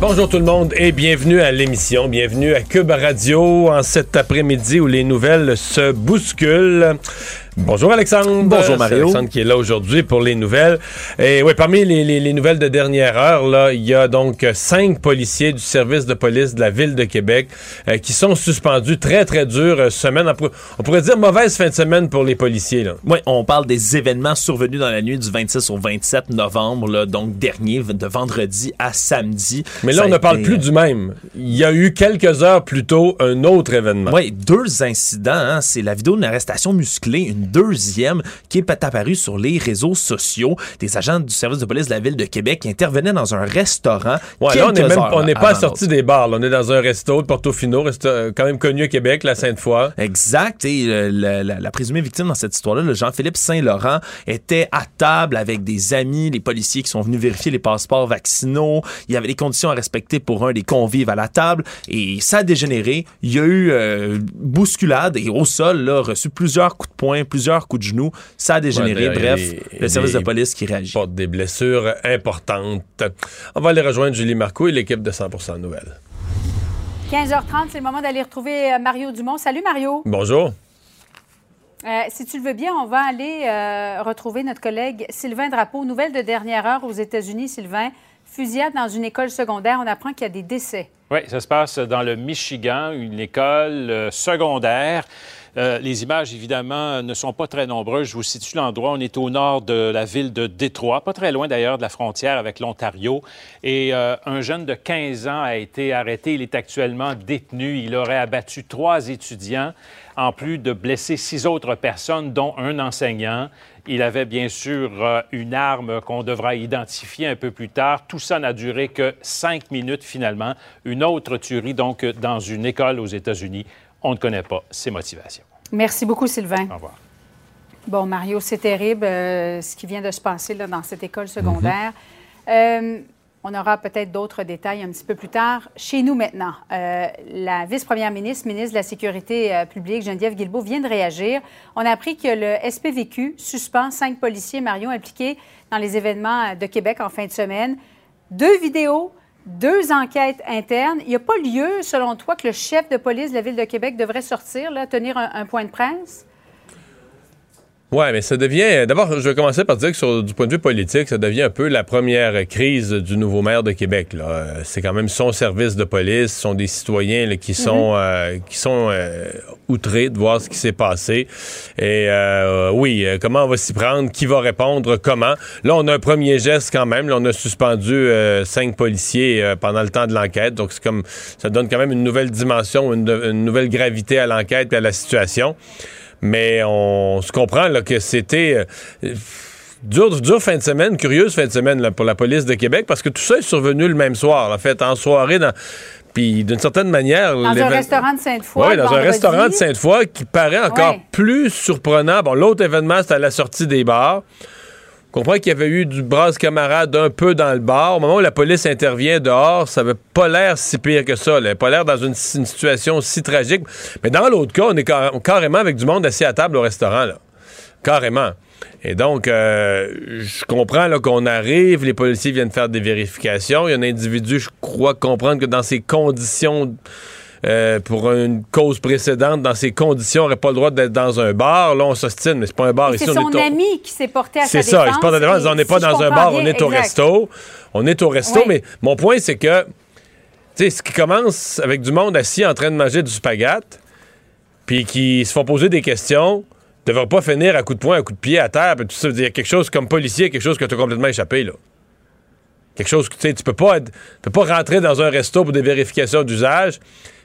Bonjour tout le monde et bienvenue à l'émission, bienvenue à Cube Radio en cet après-midi où les nouvelles se bousculent. Bonjour Alexandre. Bonjour Mario. Alexandre qui est là aujourd'hui pour les nouvelles. Et oui, parmi les, les, les, nouvelles de dernière heure, là, il y a donc cinq policiers du service de police de la ville de Québec euh, qui sont suspendus très très dur euh, semaine. On pourrait dire mauvaise fin de semaine pour les policiers. Là. Oui, on parle des événements survenus dans la nuit du 26 au 27 novembre, là, donc dernier, de vendredi à samedi. Mais là, Ça on ne parle plus du même. Il y a eu quelques heures plus tôt un autre événement. Oui, deux incidents. Hein. C'est la vidéo d'une arrestation musclée, une deuxième qui est apparue sur les réseaux sociaux des agents du service de police de la ville de Québec qui intervenaient dans un restaurant. Ouais, là, on n'est même on n'est pas sorti des bars. Là. On est dans un resto de Portofino, resto, quand même connu à Québec, la Sainte-Foy. Exact. Et euh, la, la, la, présumée victime dans cette histoire-là, le Jean-Philippe Saint-Laurent, était à table avec des amis, les policiers qui sont venus vérifier les passeports vaccinaux. Il y avait des conditions à respecter pour un des convives à la table. Et ça a dégénéré. Il y a eu euh, bousculade et au sol, là, reçu plusieurs coups de poing, plusieurs coups de genoux. Ça a dégénéré. Ouais, Bref, les, le service de police qui réagit. Porte des blessures importantes. On va aller rejoindre Julie Marco et l'équipe de 100% Nouvelles. 15h30, c'est le moment d'aller retrouver euh, Mario Dumont. Salut Mario. Bonjour. Euh, si tu le veux bien, on va aller euh, retrouver notre collègue Sylvain Drapeau. Nouvelle de dernière heure aux États-Unis, Sylvain. Fusillade dans une école secondaire. On apprend qu'il y a des décès. Oui, ça se passe dans le Michigan, une école secondaire. Euh, les images, évidemment, ne sont pas très nombreuses. Je vous situe l'endroit. On est au nord de la ville de Détroit, pas très loin d'ailleurs de la frontière avec l'Ontario. Et euh, un jeune de 15 ans a été arrêté. Il est actuellement détenu. Il aurait abattu trois étudiants, en plus de blesser six autres personnes, dont un enseignant. Il avait bien sûr euh, une arme qu'on devra identifier un peu plus tard. Tout ça n'a duré que cinq minutes finalement. Une autre tuerie donc dans une école aux États-Unis. On ne connaît pas ses motivations. Merci beaucoup, Sylvain. Au revoir. Bon, Mario, c'est terrible euh, ce qui vient de se passer là, dans cette école secondaire. Mm -hmm. euh, on aura peut-être d'autres détails un petit peu plus tard. Chez nous maintenant, euh, la vice-première ministre, ministre de la Sécurité euh, publique, Geneviève Guilbeault, vient de réagir. On a appris que le SPVQ suspend cinq policiers, Mario, impliqués dans les événements de Québec en fin de semaine. Deux vidéos deux enquêtes internes. Il n'y a pas lieu, selon toi, que le chef de police de la Ville de Québec devrait sortir, là, tenir un, point de presse? Oui, mais ça devient. D'abord, je vais commencer par dire que sur, du point de vue politique, ça devient un peu la première crise du nouveau maire de Québec. C'est quand même son service de police, ce sont des citoyens là, qui sont, mm -hmm. euh, qui sont euh, outrés de voir ce qui s'est passé. Et euh, oui, comment on va s'y prendre, qui va répondre, comment? Là, on a un premier geste quand même. Là, on a suspendu euh, cinq policiers pendant le temps de l'enquête. Donc, c'est comme ça donne quand même une nouvelle dimension, une, une nouvelle gravité à l'enquête et à la situation. Mais on se comprend là, que c'était euh, dure, dure fin de semaine, curieuse fin de semaine là, pour la police de Québec, parce que tout ça est survenu le même soir. En fait, en soirée, dans, puis d'une certaine manière... Dans un restaurant de Sainte-Foy. Oui, dans vendredi. un restaurant de Sainte-Foy qui paraît encore ouais. plus surprenant. Bon, l'autre événement, c'était à la sortie des bars. On comprend qu'il y avait eu du brasse camarade un peu dans le bar. Au moment où la police intervient dehors, ça n'avait pas l'air si pire que ça. N'avait pas l'air dans une, une, situation si tragique. Mais dans l'autre cas, on est carrément avec du monde assis à table au restaurant. Là. Carrément. Et donc, euh, je comprends qu'on arrive, les policiers viennent faire des vérifications. Il y a un individu, je crois comprendre que dans ces conditions... Euh, pour une cause précédente, dans ces conditions, on n'aurait pas le droit d'être dans un bar. Là, on s'ostine, mais c'est pas un bar. C'est son est ami qui s'est porté à sa C'est ça, il se porte à défense. On n'est pas si dans un bar, on est exact. au resto. On est au resto, Oui. mais mon point, c'est que, tu sais, ce qui commence avec du monde assis en train de manger du spaghette, puis qui se font poser des questions, ne devrait pas finir à coup de poing, à coup de pied à terre, puis tout ça. Il y a quelque chose comme policier, quelque chose que tu as complètement échappé, là. Quelque chose que tu sais, tu peux pas être, tu peux pas rentrer dans un resto pour des vérifications d'usage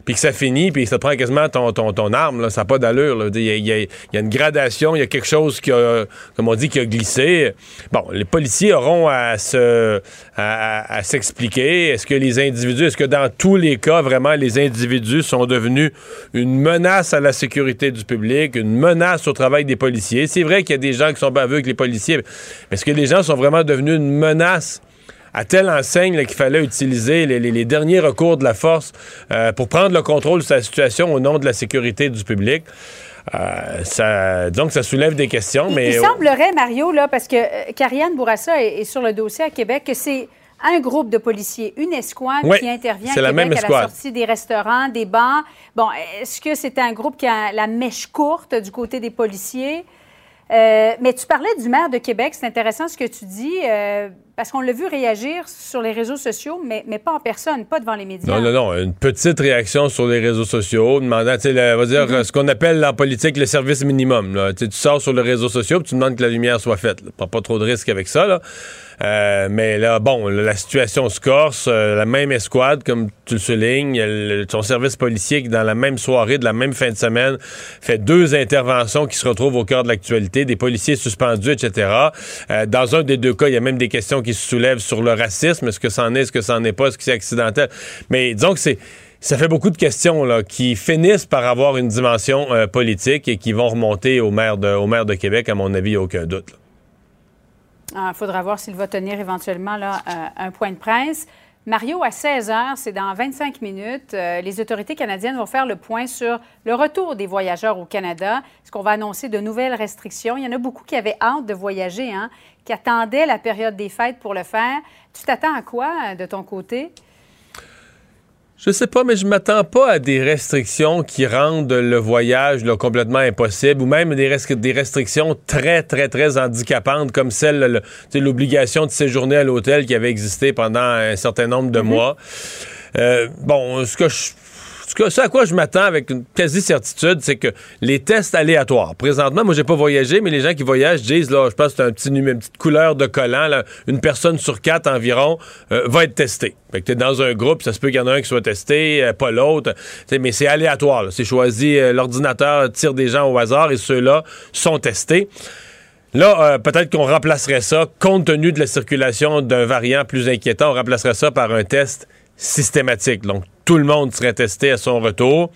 puis que ça finit, puis ça te prend quasiment ton, ton, ton arme, là, ça n'a pas d'allure. Il y, a- une gradation, il y a quelque chose qui a, comme on dit, qui a glissé. Bon, les policiers auront à se à- à s'expliquer. Est-ce que les individus, est-ce que dans tous les cas, vraiment, les individus sont devenus une menace à la sécurité du public, une menace au travail des policiers? C'est vrai qu'il y a des gens qui sont baveux avec les policiers, mais est-ce que les gens sont vraiment devenus une menace? À telle enseigne qu'il fallait utiliser les, les- les derniers recours de la force euh, pour prendre le contrôle de sa situation au nom de la sécurité du public. Euh, ça, donc, ça soulève des questions, Il- mais... Il semblerait, Mario, là, parce que euh, Karianne Bourassa est, est sur le dossier à Québec, que c'est un groupe de policiers, une escouade Oui, qui intervient à la même à la sortie des restaurants, des bars. Bon, est-ce que c'est un groupe qui a la mèche courte du côté des policiers? Euh, mais tu parlais du maire de Québec, c'est intéressant ce que tu dis, euh, parce qu'on l'a vu réagir sur les réseaux sociaux, mais, mais pas en personne, pas devant les médias. Non, non, non. Une petite réaction sur les réseaux sociaux, demandant, tu sais, on va dire, euh, ce qu'on appelle en politique le service minimum. là. Tu sors sur les réseaux sociaux puis tu demandes que la lumière soit faite. là. Pas, pas trop de risques avec ça, là. Euh, mais là, bon, la situation se corse. euh, la même escouade, comme tu le soulignes, le- ton service policier qui, dans la même soirée, de la même fin de semaine, fait deux interventions qui se retrouvent au cœur de l'actualité, des policiers suspendus, etc. Euh, dans un des deux cas, il y a même des questions qui se soulèvent sur le racisme. Est-ce que c'en est, est-ce que c'en est pas, est-ce que c'est accidentel? Mais disons que c'est ça fait beaucoup de questions là, qui finissent par avoir une dimension euh, politique et qui vont remonter au maire de, au maire de Québec, à mon avis, aucun doute. Il Ah, faudra voir s'il va tenir éventuellement là, euh, un point de presse. Mario, à 16 heures, c'est dans 25 minutes, euh, les autorités canadiennes vont faire le point sur le retour des voyageurs au Canada. Est-ce qu'on va annoncer de nouvelles restrictions? Il y en a beaucoup qui avaient hâte de voyager, hein, qui attendaient la période des fêtes pour le faire. Tu t'attends à quoi euh, de ton côté? Je sais pas, mais je m'attends pas à des restrictions qui rendent le voyage là, complètement impossible ou même des, res- des restrictions très, très, très handicapantes comme celle, sais, l'obligation de séjourner à l'hôtel qui avait existé pendant un certain nombre de mois. Euh, bon, ce que je. Ce, que- ce à quoi je m'attends avec une quasi-certitude, c'est que les tests aléatoires. Présentement, moi, j'ai pas voyagé, mais les gens qui voyagent disent, là, je pense que c'est un petit une petite couleur de collant, là, une personne sur quatre environ euh, va être testée. Fait que t'es dans un groupe, ça se peut qu'il y en a un qui soit testé, euh, pas l'autre. Mais c'est aléatoire. C'est choisi, euh, l'ordinateur tire des gens au hasard et ceux-là sont testés. Là, peut-être qu'on remplacerait ça, compte tenu de la circulation d'un variant plus inquiétant, on remplacerait ça par un test systématique. Donc, tout le monde serait testé à son retour.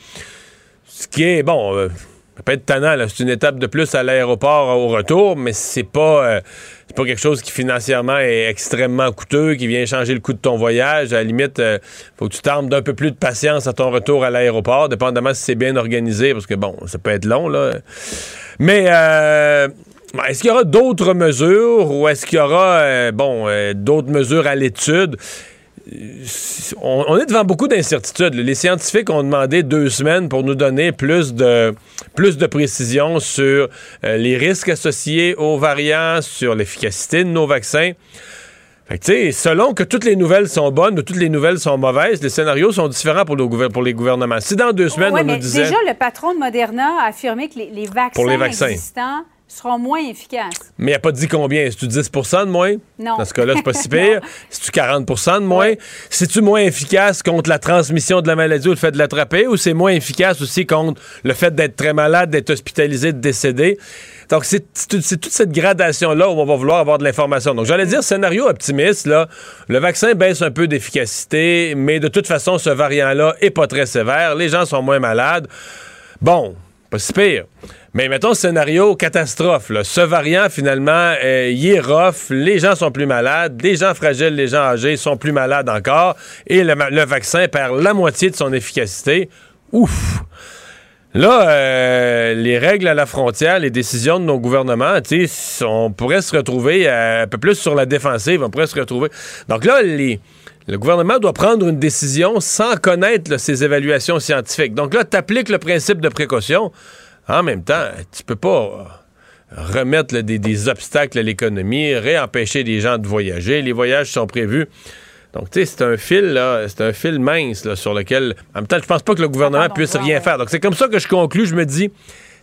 Ce qui est, bon, euh, ça peut être tannant, c'est une étape de plus à l'aéroport au retour, mais c'est pas, euh, c'est pas quelque chose qui financièrement est extrêmement coûteux, qui vient changer le coût de ton voyage. À la limite, euh, faut que tu t'armes d'un peu plus de patience à ton retour à l'aéroport, dépendamment si c'est bien organisé, parce que bon, ça peut être long, là. Mais euh, est-ce qu'il y aura d'autres mesures ou est-ce qu'il y aura bon d'autres mesures à l'étude? On, on est devant beaucoup d'incertitudes. Les scientifiques ont demandé deux semaines pour nous donner plus de, plus de précision sur euh, les risques associés aux variants, sur l'efficacité de nos vaccins. Fait que, tu sais, selon que toutes les nouvelles sont bonnes ou toutes les nouvelles sont mauvaises, les scénarios sont différents pour, les gouvernements. Si dans deux semaines, Ouais, on nous mais disait... Déjà, le patron de Moderna a affirmé que les, les vaccins, Pour les vaccins. existants seront moins efficaces. Mais il n'a pas dit combien. Est-ce tu 10 de moins? Non. Dans ce cas-là, c'est pas si pire. C'est-tu 40 de moins? C'est-tu moins efficace contre la transmission de la maladie ou le fait de l'attraper? Ou c'est moins efficace aussi contre le fait d'être très malade, d'être hospitalisé, de décéder? Donc, c'est toute cette gradation-là où on va vouloir avoir de l'information. Donc, j'allais dire, scénario optimiste, là, le vaccin baisse un peu d'efficacité, mais de toute façon, ce variant-là est pas très sévère. Les gens sont moins malades. Bon, pas si pire. Mais mettons scénario catastrophe. là. Ce variant, finalement, euh, il est rough. Les gens sont plus malades. Les gens fragiles, les gens âgés sont plus malades encore. Et le, vaccin perd la moitié de son efficacité. Ouf! Là, euh, les règles à la frontière, les décisions de nos gouvernements, on pourrait se retrouver euh, un peu plus sur la défensive. On pourrait se retrouver. Donc là, le gouvernement doit prendre une décision sans connaître là, ses évaluations scientifiques. Donc là, tu appliques le principe de précaution. En même temps, tu peux pas euh, remettre là, des, des obstacles à l'économie, réempêcher les gens de voyager. Les voyages sont prévus. Donc, tu sais, c'est un fil, là, c'est un fil mince là, sur lequel. En même temps, je pense pas que le gouvernement Attendons puisse rien ouais. faire. Donc, c'est comme ça que je conclus. Je me dis,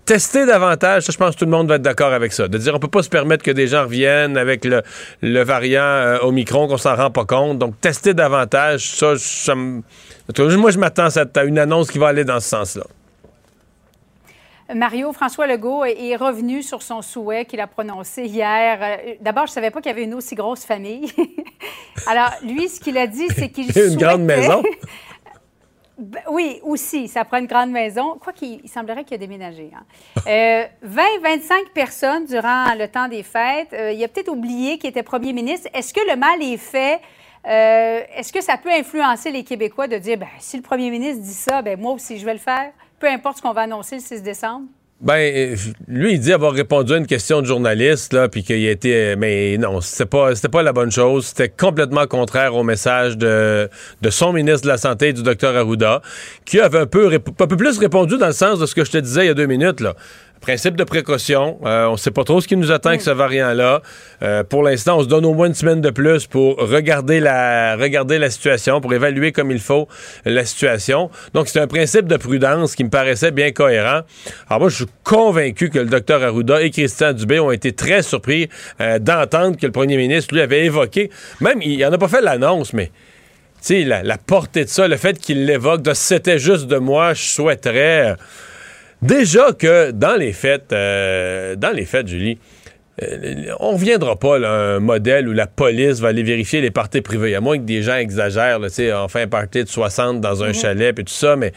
tester davantage, ça, je pense que tout le monde va être d'accord avec ça. De dire, on peut pas se permettre que des gens reviennent avec le, le variant euh, Omicron, qu'on s'en rend pas compte. Donc, tester davantage, ça, ça cas, moi, je m'attends à une annonce qui va aller dans ce sens-là. Mario François Legault est revenu sur son souhait qu'il a prononcé hier. Euh, D'abord, je ne savais pas qu'il y avait une aussi grosse famille. Alors, lui, ce qu'il a dit, c'est qu'il Une grande souhaitait- maison? Ben, oui, aussi, ça prend une grande maison. Quoi qu'il il semblerait qu'il a déménagé. hein. Euh, 20-25 personnes durant le temps des fêtes. Euh, il a peut-être oublié qu'il était premier ministre. Est-ce que le mal est fait? Euh, Est-ce que ça peut influencer les Québécois de dire, ben, si le premier ministre dit ça, ben, moi aussi, je vais le faire, peu importe ce qu'on va annoncer le 6 décembre? Ben, euh, lui, il dit avoir répondu à une question de journaliste, là, puis qu'il a été. euh, Mais non, c'était pas, c'était pas la bonne chose. C'était complètement contraire au message de, de son ministre de la Santé, du docteur Arruda, qui avait un peu, un peu plus répondu dans le sens de ce que je te disais il y a deux minutes, là. Principe de précaution. Euh, on sait pas trop ce qui nous attend avec ce variant-là. Euh, pour l'instant, on se donne au moins une semaine de plus pour regarder la, regarder la situation, pour évaluer comme il faut la situation. Donc, c'est un principe de prudence qui me paraissait bien cohérent. Alors, moi, je suis convaincu que le docteur Arruda et Christian Dubé ont été très surpris euh, d'entendre que le premier ministre, lui, avait évoqué, même, il n'en a pas fait l'annonce, mais tu sais, la, la portée de ça, le fait qu'il l'évoque, de c'était juste de moi, je souhaiterais. Déjà que dans les fêtes, euh, dans les fêtes, Julie, euh, on ne reviendra pas à un modèle où la police va aller vérifier les parties privées. À moins que des gens exagèrent, là, tu sais, on fait un party de 60 dans un chalet et tout ça, mais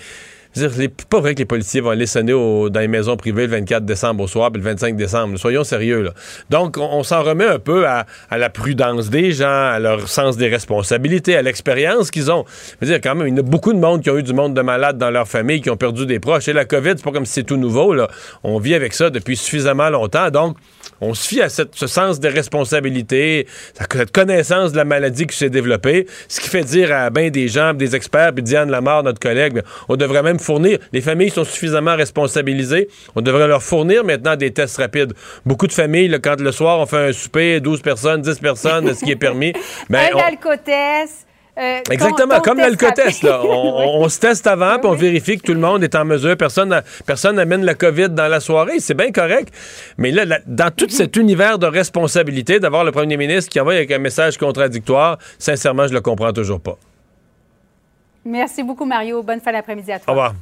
c'est pas vrai que les policiers vont aller sonner dans les maisons privées le 24 décembre au soir puis le 25 décembre. Soyons sérieux. Là. Donc, on, s'en remet un peu à, à la prudence des gens, à leur sens des responsabilités, à l'expérience qu'ils ont. Je veux dire, quand même, il y a beaucoup de monde qui ont eu du monde de malades dans leur famille, qui ont perdu des proches. Et la COVID, c'est pas comme si c'est tout nouveau. Là. On vit avec ça depuis suffisamment longtemps. Donc, on se fie à cette- ce sens des responsabilités, cette connaissance de la maladie qui s'est développée, ce qui fait dire à bien des gens, des experts, puis Diane Lamar, notre collègue, ben, on devrait même fournir, les familles sont suffisamment responsabilisées, on devrait leur fournir maintenant des tests rapides. Beaucoup de familles, là, quand le soir on fait un souper, 12 personnes, 10 personnes, ce qui est permis, ben, un on- alcotest. Euh, Exactement, ton- ton comme test l'alcotest. là. On, on- se teste avant, puis on vérifie que tout le monde est en mesure. Personne n'a- personne n'amène la COVID dans la soirée. C'est bien correct. Mais là, là, dans tout cet univers de responsabilité, d'avoir le premier ministre qui envoie avec un message contradictoire, sincèrement, je le comprends toujours pas. Merci beaucoup, Mario. Bonne fin d'après-midi à Au toi. revoir.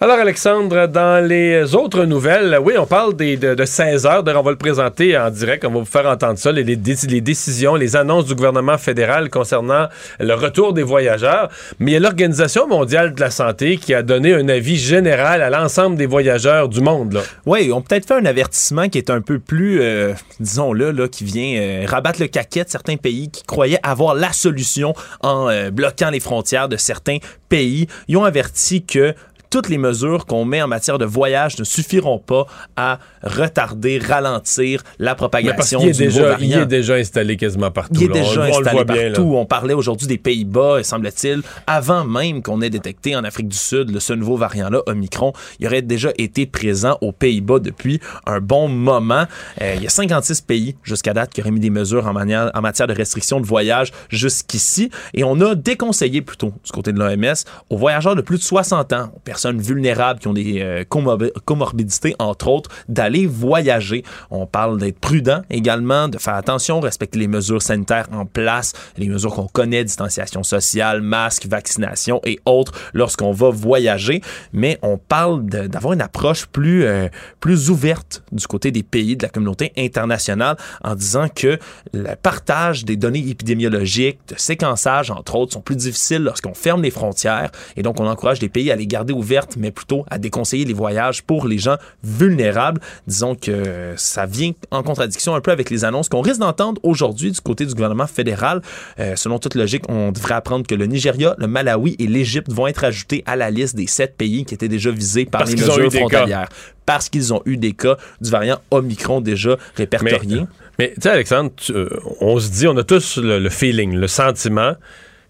Alors, Alexandre, dans les autres nouvelles, oui, on parle de, de 16 heures. On va le présenter en direct. On va vous faire entendre ça, les, les dé- les décisions, les annonces du gouvernement fédéral concernant le retour des voyageurs. Mais il y a l'Organisation mondiale de la santé qui a donné un avis général à l'ensemble des voyageurs du monde. Là. Oui, on peut peut-être fait un avertissement qui est un peu plus, euh, disons-le, là, qui vient euh, rabattre le caquet de certains pays qui croyaient avoir la solution en euh, bloquant les frontières de certains pays. Ils ont averti que toutes les mesures qu'on met en matière de voyage ne suffiront pas à retarder, ralentir la propagation du déjà, il est déjà installé quasiment partout. Il est là. Déjà on, installé bien, partout. On parlait aujourd'hui des Pays-Bas, semble-t-il, avant même qu'on ait détecté en Afrique du Sud le, ce nouveau variant-là, Omicron. Il aurait déjà été présent aux Pays-Bas depuis un bon moment. Euh, il y a 56 pays jusqu'à date qui auraient mis des mesures en, manière- en matière de restriction de voyage jusqu'ici. Et on a déconseillé plutôt, du côté de l'OMS, aux voyageurs de plus de 60 ans, aux personnes vulnérables qui ont des euh, comorbi- comorbidités, entre autres, d'aller voyager. On parle d'être prudent également, de faire attention, respecter les mesures sanitaires en place, les mesures qu'on connaît, distanciation sociale, masque, vaccination et autres lorsqu'on va voyager. Mais on parle d'avoir une approche plus, euh, plus ouverte du côté des pays, de la communauté internationale, en disant que le partage des données épidémiologiques, de séquençage, entre autres, sont plus difficiles lorsqu'on ferme les frontières. Et donc, on encourage les pays à les garder ouvertes, mais plutôt à déconseiller les voyages pour les gens vulnérables. Disons que ça vient en contradiction un peu avec les annonces qu'on risque d'entendre aujourd'hui du côté du gouvernement fédéral. Euh, selon toute logique, on devrait apprendre que le Nigeria, le Malawi et l'Égypte vont être ajoutés à la liste des sept pays qui étaient déjà visés par Parce les mesures frontalières. Parce qu'ils ont eu des cas du variant Omicron déjà répertoriés. Mais tu sais, Alexandre, euh, on se dit, on a tous le, le feeling, le sentiment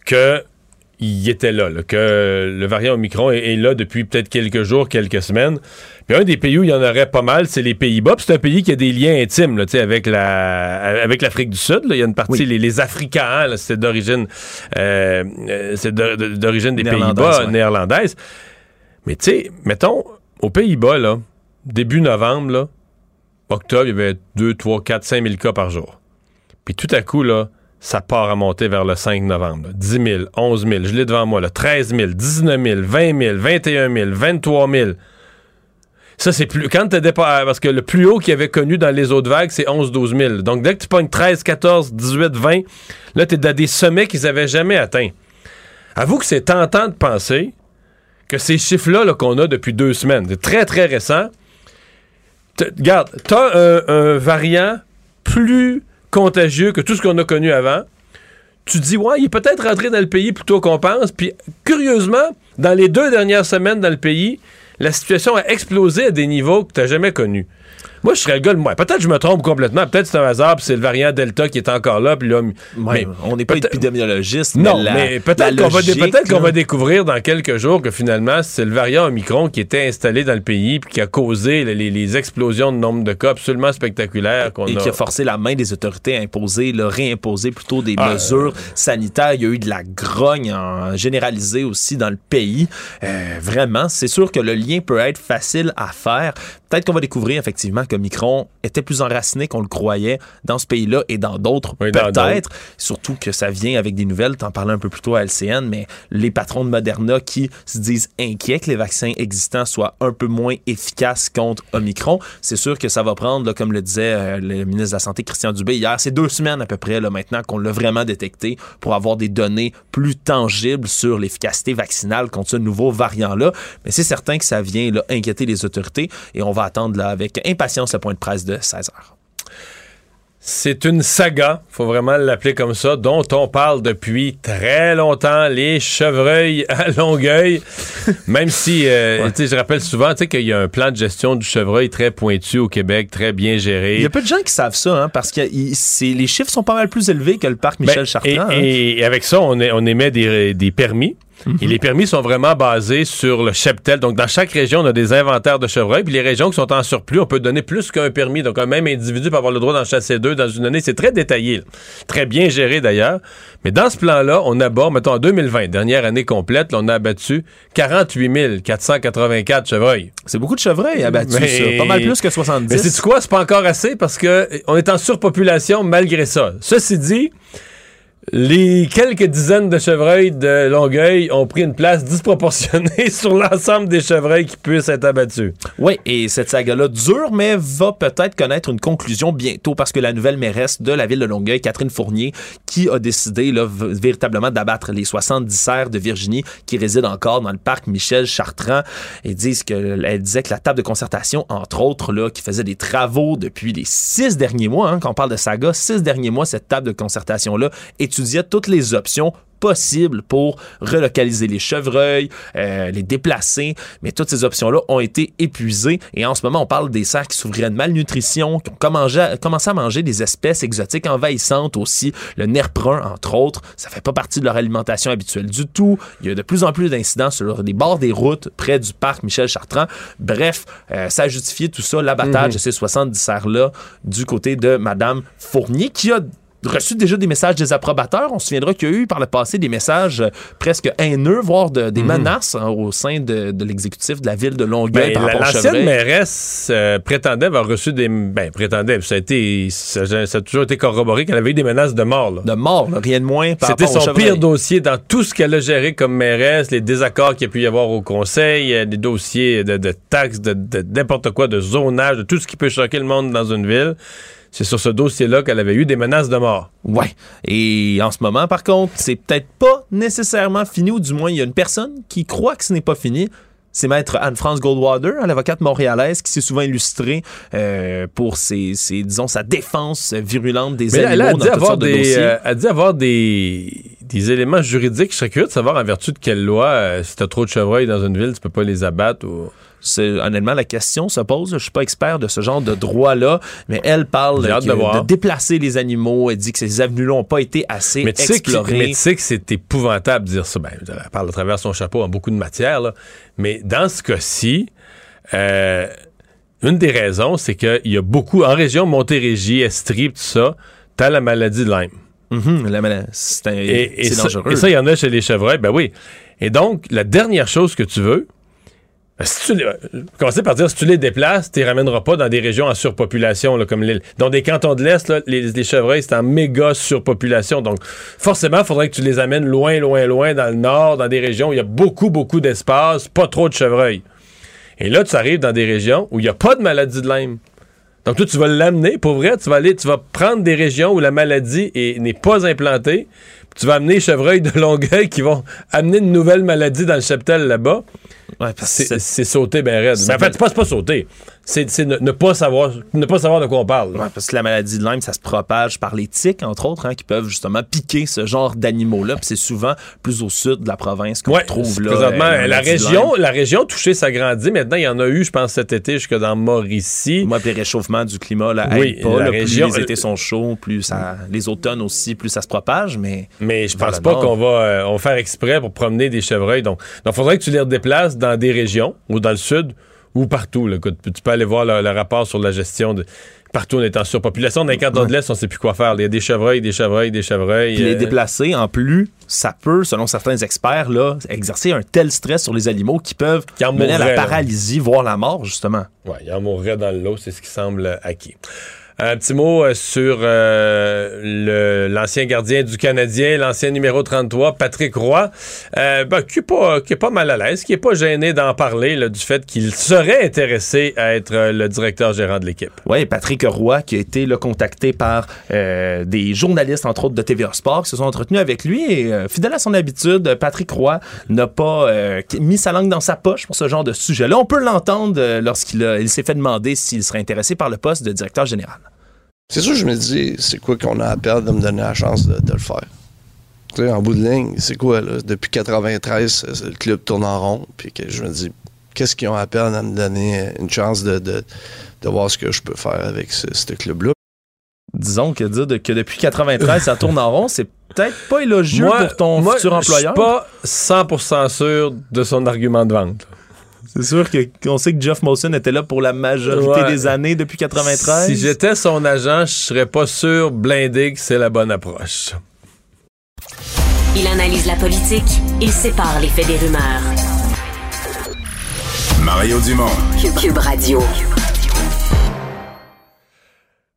que il était là, là, que le variant Omicron est, est là depuis peut-être quelques jours, quelques semaines. Puis un des pays où il y en aurait pas mal, c'est les Pays-Bas. C'est un pays qui a des liens intimes là, avec la avec l'Afrique du Sud. là. Il y a une partie, Oui. les, les Africains, c'est d'origine euh, euh, c'est d'origine des Pays-Bas, ouais. néerlandaise. Mais tu sais, mettons, aux Pays-Bas, là, début novembre, là, octobre, il y avait 2, 3, 4, 5 000 cas par jour. Puis tout à coup, là, ça part à monter vers le 5 novembre. là. 10 000, 11 000, je l'ai devant moi, là, 13 000, 19 000, 20 000, 21 000, 23 000. Ça, c'est plus. Quand t'as départ. Parce que le plus haut qu'il avait connu dans les autres vagues, c'est 11-12 000. Donc, dès que tu pognes 13, 14, 18, 20, là, t'es dans des sommets qu'ils avaient jamais atteints. Avoue que c'est tentant de penser que ces chiffres-là là, qu'on a depuis deux semaines, c'est très, très récent. Regarde, t'as un, un variant plus contagieux que tout ce qu'on a connu avant. Tu dis, ouais, il est peut-être rentré dans le pays plus tôt qu'on pense. Puis, curieusement, dans les deux dernières semaines dans le pays, la situation a explosé à des niveaux que tu n'as jamais connus. Moi, je serais le gars de moi. Peut-être que je me trompe complètement. Peut-être que c'est un hasard, puis c'est le variant Delta qui est encore là. Puis là, Ouais, mais- on n'est pas épidémiologiste, non, mais, mais peut-être qu'on va, découvrir dans quelques jours que finalement, c'est le variant Omicron qui était installé dans le pays puis qui a causé les, les explosions de nombre de cas absolument spectaculaires qu'on et a. qui a forcé la main des autorités à imposer, là, réimposer plutôt des Ah, mesures sanitaires. Il y a eu de la grogne en généralisée aussi dans le pays. Euh, vraiment, c'est sûr que le lien peut être facile à faire. Peut-être qu'on va découvrir effectivement que Micron était plus enraciné qu'on le croyait dans ce pays-là et dans d'autres Oui, peut-être. Surtout que ça vient avec des nouvelles. T'en parlais un peu plus tôt à LCN, mais les patrons de Moderna qui se disent inquiets que les vaccins existants soient un peu moins efficaces contre Omicron. C'est sûr que ça va prendre, là, comme le disait euh, le ministre de la Santé Christian Dubé hier, c'est deux semaines à peu près là, maintenant qu'on l'a vraiment détecté pour avoir des données plus tangibles sur l'efficacité vaccinale contre ce nouveau variant-là. Mais c'est certain que ça vient là, inquiéter les autorités et on va attendre là, avec impatience le point de presse de 16 heures. C'est une saga, faut vraiment l'appeler comme ça, dont on parle depuis très longtemps, les chevreuils à Longueuil. Même si, euh, je rappelle souvent qu'il y a un plan de gestion du chevreuil très pointu au Québec, très bien géré. Il y a peu de gens qui savent ça, hein, parce que les chiffres sont pas mal plus élevés que le parc Michel Ben, Chartrand. et, hein. avec ça, on, est- on émet des, des permis. Mhm. Et les permis sont vraiment basés sur le cheptel. Donc, dans chaque région, on a des inventaires de chevreuils. Puis les régions qui sont en surplus, on peut donner plus qu'un permis. Donc, un même individu peut avoir le droit d'en chasser deux dans une année. C'est très détaillé. là. Très bien géré, d'ailleurs. Mais dans ce plan-là, on aborde, mettons, en 2020, dernière année complète, là, on a abattu 48 484 chevreuils. C'est beaucoup de chevreuils abattus, Mais- ça. Pas mal plus que 70. Mais c'est quoi? C'est pas encore assez parce que euh, on est en surpopulation malgré ça. Ceci dit, les quelques dizaines de chevreuils de Longueuil ont pris une place disproportionnée sur l'ensemble des chevreuils qui puissent être abattus. Oui, et cette saga-là dure, mais va peut-être connaître une conclusion bientôt parce que la nouvelle mairesse de la ville de Longueuil, Catherine Fournier, qui a décidé là, véritablement d'abattre les 70 cerfs de Virginie qui résident encore dans le parc Michel Chartrand, disent que, elle disait que la table de concertation, entre autres, là, qui faisait des travaux depuis les six derniers mois, hein, quand on parle de saga, six derniers mois, cette table de concertation-là étudiait toutes les options possibles pour relocaliser les chevreuils, euh, les déplacer, mais toutes ces options-là ont été épuisées et en ce moment on parle des cerfs qui souffriraient de malnutrition, qui ont commencé à, commencé à manger des espèces exotiques envahissantes aussi, le nerf brun entre autres, ça fait pas partie de leur alimentation habituelle du tout. Il y a de plus en plus d'incidents sur les bords des routes près du parc Michel Chartrand. Bref, euh, ça a justifié tout ça, l'abattage de ces 70 cerfs-là du côté de Madame Fournier qui a reçu déjà des messages désapprobateurs. On se souviendra qu'il y a eu par le passé des messages euh, presque haineux, voire de- des menaces hein, au sein de, de l'exécutif de la ville de Longueuil Ben, L'ancienne mairesse euh, prétendait avoir reçu des... Ben, prétendait, ça a, été, ça, ça a toujours été corroboré qu'elle avait eu des menaces de mort. là. De mort, là, rien de moins C'était son pire dossier dans tout ce qu'elle a géré comme mairesse, les désaccords qu'il y a pu y avoir au conseil, euh, des dossiers de, de taxes, de n'importe quoi, de zonage, de tout ce qui peut choquer le monde dans une ville. C'est sur ce dossier-là qu'elle avait eu des menaces de mort. Ouais. Et en ce moment, par contre, c'est peut-être pas nécessairement fini, ou du moins, il y a une personne qui croit que ce n'est pas fini. C'est maître Anne-France Goldwater, l'avocate montréalaise, qui s'est souvent illustrée euh, pour ses, ses, disons, sa défense virulente des Mais là, animaux elle a dans dit toutes avoir de des, dossiers. euh, elle a dit avoir des, des éléments juridiques. Je serais curieux de savoir en vertu de quelle loi, euh, si t'as trop de chevreuils dans une ville, tu peux pas les abattre ou... Honnêtement, la question se pose. Je suis pas expert de ce genre de droit-là, mais elle parle que- de déplacer les animaux. Elle dit que ces avenues-là n'ont pas été assez Mais explorées. mais tu sais que c'est épouvantable de dire ça. Ben, elle parle à travers son chapeau en beaucoup de matières, là. Mais dans ce cas-ci, euh, une des raisons, c'est qu'il y a beaucoup, en région Montérégie, Estrie, tout ça, t'as la maladie de Lyme. La maladie, c'est un- Et, ça, dangereux. et ça, il y en a chez les chevreuils. Ben oui. Et donc, la dernière chose que tu veux, si tu euh, commencer par dire si tu les déplaces, tu les ramèneras pas dans des régions en surpopulation, là, comme l'île. Dans des cantons de l'Est, les, chevreuils, c'est en méga surpopulation. Donc, forcément, il faudrait que tu les amènes loin, loin, loin dans le nord, dans des régions où il y a beaucoup, beaucoup d'espace, pas trop de chevreuils. Et là, tu arrives dans des régions où il n'y a pas de maladie de Lyme. Donc, toi, tu vas l'amener, pour vrai, tu vas aller, tu vas prendre des régions où la maladie est- n'est pas implantée, puis tu vas amener les chevreuils de Longueuil qui vont amener une nouvelle maladie dans le cheptel là-bas. Ouais, C'est sauter ben raide. Ça Mais en fait, c'est pas, sauter. C'est ne, ne pas savoir, ne pas savoir de quoi on parle. Ouais, parce que la maladie de Lyme, ça se propage par les tiques, entre autres, hein, qui peuvent justement piquer ce genre d'animaux-là. Puis c'est souvent plus au sud de la province qu'on Ouais, trouve là. présentement, euh, la région, la région touchée s'agrandit. Maintenant, il y en a eu, je pense, cet été jusque dans Mauricie. Moi, puis les réchauffements du climat, là, Oui, pas. la là, région- Plus les étés sont chauds, plus ça, les automnes aussi, plus ça se propage, mais. Mais je pense le pas qu'on va, euh, on va faire exprès pour promener des chevreuils. Donc, il faudrait que tu les redéplaces dans des régions, ou dans le sud, ou partout. là. Écoute, tu peux aller voir le, le rapport sur la gestion de. Partout, on est en surpopulation. Dans les cantons de l'Est, on sait plus quoi faire. Il y a des chevreuils, des chevreuils, des chevreuils. Puis les euh, déplacer, en plus, ça peut, selon certains experts, là, exercer un tel stress sur les animaux qui peuvent Qui en mener à la mourraient, paralysie, voire la mort, justement. Ouais, il en mourrait dans le lot, c'est ce qui semble acquis. Un petit mot euh, sur euh, l'ancien gardien du Canadien, l'ancien numéro 33, Patrick Roy, euh, ben, qui, est pas, qui est pas mal à l'aise, qui est pas gêné d'en parler là, du fait qu'il serait intéressé à être euh, le directeur gérant de l'équipe. Oui, Patrick Roy, qui a été là, contacté par euh, des journalistes, entre autres de TVA Sport, qui se sont entretenus avec lui. Et euh, fidèle à son habitude, Patrick Roy n'a pas euh, mis sa langue dans sa poche pour ce genre de sujet-là. On peut l'entendre euh, lorsqu'il il s'est fait demander s'il serait intéressé par le poste de directeur général. C'est sûr, je me dis, c'est quoi qu'on a à perdre de me donner la chance de, de le faire? Tu sais, en bout de ligne, c'est quoi, là? Depuis 93, c'est- le club tourne en rond, puis que je me dis, qu'est-ce qu'ils ont à perdre à me donner une chance de, de, de voir ce que je peux faire avec ce, ce club-là? Disons que dire de- que depuis 93, ça tourne en rond, c'est peut-être pas élogieux pour ton moi, futur employeur. Je suis pas 100% sûr de son argument de vente. C'est sûr qu'on sait que Jeff Molson était là pour la majorité Ouais. des années depuis 93. Si j'étais son agent, je serais pas sûr blindé que c'est la bonne approche. Il analyse la politique, il sépare les faits des rumeurs. Mario Dumont. Cube, Cube Radio.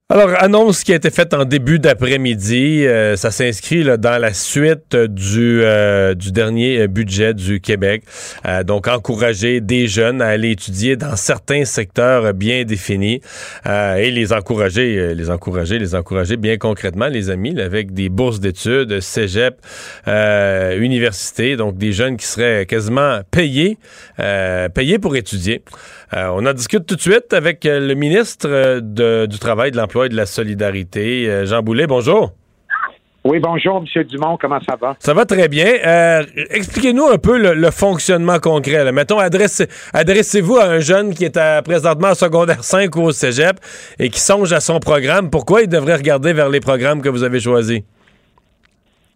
Alors, annonce qui a été faite en début d'après-midi. euh, ça s'inscrit dans la suite du, euh, du dernier euh, budget du Québec. Euh, donc, encourager des jeunes à aller étudier dans certains secteurs bien définis euh, et les encourager, euh, les encourager, les encourager bien concrètement, les amis, avec des bourses d'études, cégep, université. Donc, des jeunes qui seraient quasiment payés, payés pour étudier. Euh, on en discute tout de suite avec euh, le ministre euh, de- du Travail, de l'Emploi et de la Solidarité, Jean Boulet. Bonjour. Oui, bonjour, M. Dumont, comment ça va? Ça va très bien. Euh, Expliquez-nous un peu le, le fonctionnement concret. là. Mettons, adressez- adressez-vous à un jeune qui est à- présentement en secondaire 5 ou au cégep et qui songe à son programme. Pourquoi il devrait regarder vers les programmes que vous avez choisis?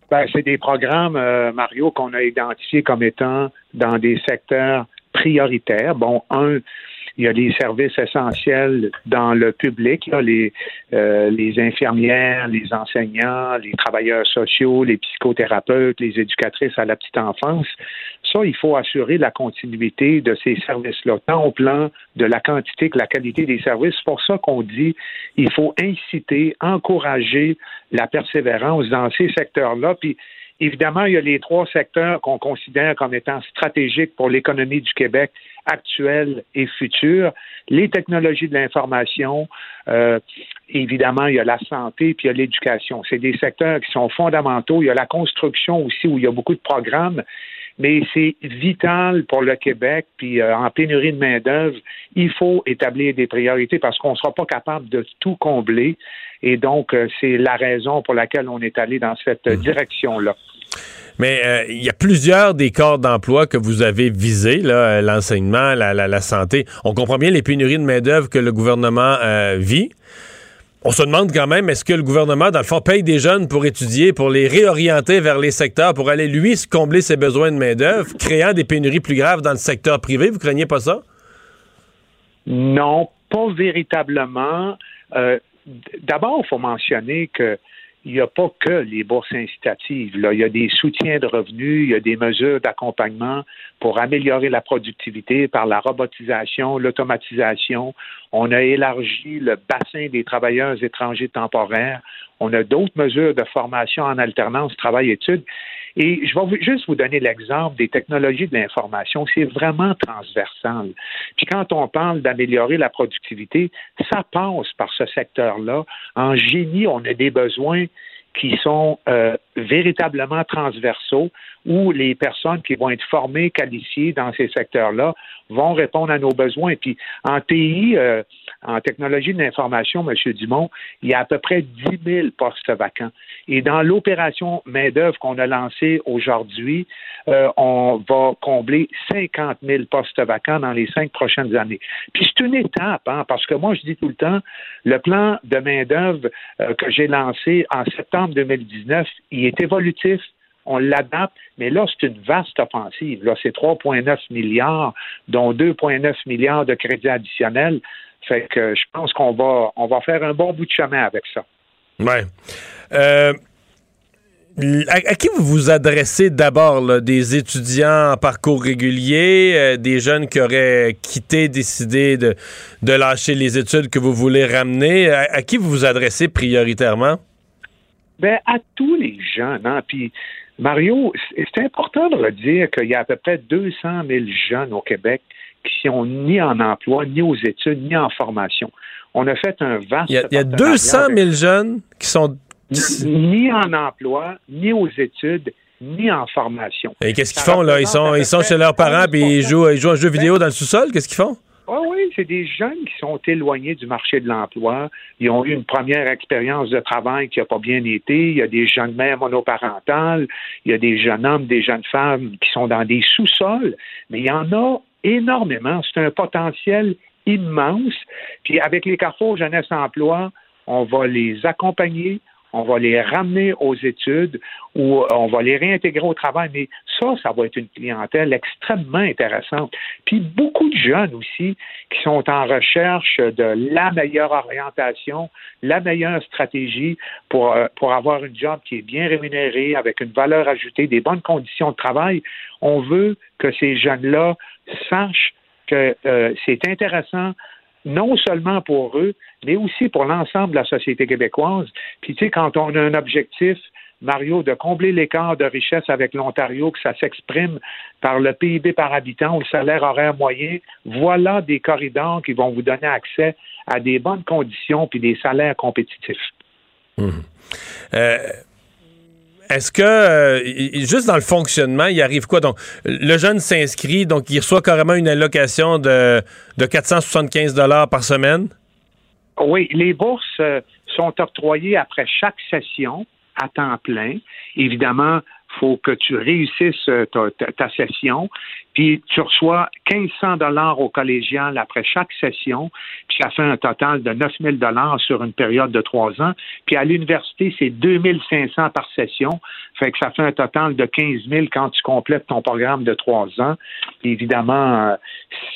Ben, c'est des programmes, euh, Mario, qu'on a identifiés comme étant dans des secteurs prioritaires. Bon, un, il y a des services essentiels dans le public, là, les, euh, les infirmières, les enseignants, les travailleurs sociaux, les psychothérapeutes, les éducatrices à la petite enfance. Ça, il faut assurer la continuité de ces services-là, tant au plan de la quantité que la qualité des services. C'est pour ça qu'on dit il faut inciter, encourager la persévérance dans ces secteurs-là. Puis, évidemment, il y a les trois secteurs qu'on considère comme étant stratégiques pour l'économie du Québec actuelle et future. Les technologies de l'information, euh, évidemment, il y a la santé, puis il y a l'éducation. C'est des secteurs qui sont fondamentaux. Il y a la construction aussi, où il y a beaucoup de programmes mais c'est vital pour le Québec, puis euh, en pénurie de main-d'œuvre, il faut établir des priorités parce qu'on ne sera pas capable de tout combler. Et donc, euh, c'est la raison pour laquelle on est allé dans cette euh, direction-là. Mais euh, il y a plusieurs des corps d'emploi que vous avez visés, euh, l'enseignement, la, santé. On comprend bien les pénuries de main-d'œuvre que le gouvernement euh, vit. On se demande quand même, est-ce que le gouvernement, dans le fond, paye des jeunes pour étudier, pour les réorienter vers les secteurs, pour aller, lui, combler ses besoins de main-d'œuvre, créant des pénuries plus graves dans le secteur privé? Vous craignez pas ça? Non, pas véritablement. D'abord, il faut mentionner que il n'y a pas que les bourses incitatives. Là. Il y a des soutiens de revenus, il y a des mesures d'accompagnement pour améliorer la productivité par la robotisation, l'automatisation. On a élargi le bassin des travailleurs étrangers temporaires. On a d'autres mesures de formation en alternance travail-études. Et je vais juste vous donner l'exemple des technologies de l'information. C'est vraiment transversal. Puis quand on parle d'améliorer la productivité, ça passe par ce secteur-là. En génie, on a des besoins qui sont euh, véritablement transversaux, où les personnes qui vont être formées, qualifiées dans ces secteurs-là vont répondre à nos besoins. Puis en TI, euh, en technologie de l'information, M. Dumont, il y a à peu près 10 000 postes vacants. Et dans l'opération main-d'œuvre qu'on a lancée aujourd'hui, euh, on va combler 50 000 postes vacants dans les cinq prochaines années. Puis c'est une étape, hein, parce que moi, je dis tout le temps, le plan de main-d'œuvre euh, que j'ai lancé en septembre 2019, il est évolutif on l'adapte, mais là, c'est une vaste offensive. Là, c'est 3,9 milliards, dont 2,9 milliards de crédits additionnels. Fait que je pense qu'on va, on va faire un bon bout de chemin avec ça. Ouais. Euh, à, qui vous vous adressez d'abord, des étudiants en parcours régulier, euh, des jeunes qui auraient quitté, décidé de, de, lâcher les études que vous voulez ramener? À, qui vous vous adressez prioritairement? Ben, à tous les jeunes. Hein? Puis, Mario, c'est important de le dire qu'il y a à peu près 200 000 jeunes au Québec qui sont ni en emploi, ni aux études, ni en formation. On a fait un vaste. Il y a, 200 000 jeunes qui sont. Ni en emploi, ni aux études, ni en formation. Et qu'est-ce qu'ils font, là? Ils sont, ils sont chez leurs parents et ils jouent, ils jouent à un jeu vidéo dans le sous-sol? Qu'est-ce qu'ils font? Oui, oui, c'est des jeunes qui sont éloignés du marché de l'emploi. Ils ont eu une première expérience de travail qui n'a pas bien été. Il y a des jeunes mères monoparentales. Il y a des jeunes hommes, des jeunes femmes qui sont dans des sous-sols. Mais il y en a énormément. C'est un potentiel immense. Puis avec les Carrefour Jeunesse Emploi, on va les accompagner, on va les ramener aux études ou on va les réintégrer au travail. Mais ça, ça va être une clientèle extrêmement intéressante. Puis beaucoup de jeunes aussi qui sont en recherche de la meilleure orientation, la meilleure stratégie pour, euh, pour avoir une job qui est bien rémunérée, avec une valeur ajoutée, des bonnes conditions de travail. On veut que ces jeunes-là sachent que euh, c'est intéressant non seulement pour eux, mais aussi pour l'ensemble de la société québécoise. Puis, tu sais, quand on a un objectif, Mario, de combler l'écart de richesse avec l'Ontario, que ça s'exprime par le PIB par habitant ou le salaire horaire moyen, voilà des corridors qui vont vous donner accès à des bonnes conditions puis des salaires compétitifs. Hum. Euh, est-ce que, euh, juste dans le fonctionnement, il arrive quoi? Donc, le jeune s'inscrit, donc il reçoit carrément une allocation de, de 475 par semaine? Oui, les bourses euh, sont octroyées après chaque session à temps plein. Évidemment, faut que tu réussisses euh, ta, session, puis tu reçois 1500 dollars au collégial après chaque session, puis ça fait un total de 9000 dollars sur une période de trois ans. Puis à l'université, c'est 2500 par session, fait que ça fait un total de 15 000 quand tu complètes ton programme de trois ans. évidemment, euh,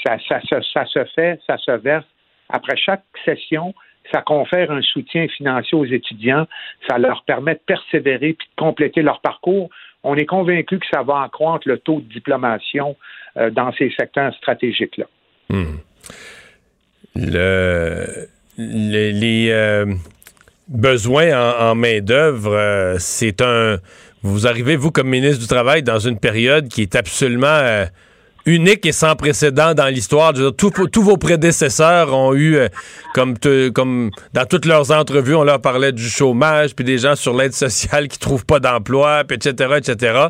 ça, ça, ça se fait, ça se verse après chaque session ça confère un soutien financier aux étudiants, ça leur permet de persévérer puis de compléter leur parcours. On est convaincu que ça va accroître le taux de diplomation euh, dans ces secteurs stratégiques-là. Hmm. les euh, besoins en, main-d'œuvre, euh, c'est un. Vous arrivez, vous, comme ministre du Travail, dans une période qui est absolument unique et sans précédent dans l'histoire. Tous vos prédécesseurs ont eu, euh, comme, comme dans toutes leurs entrevues, on leur parlait du chômage, puis des gens sur l'aide sociale qui trouvent pas d'emploi, puis etc., etc.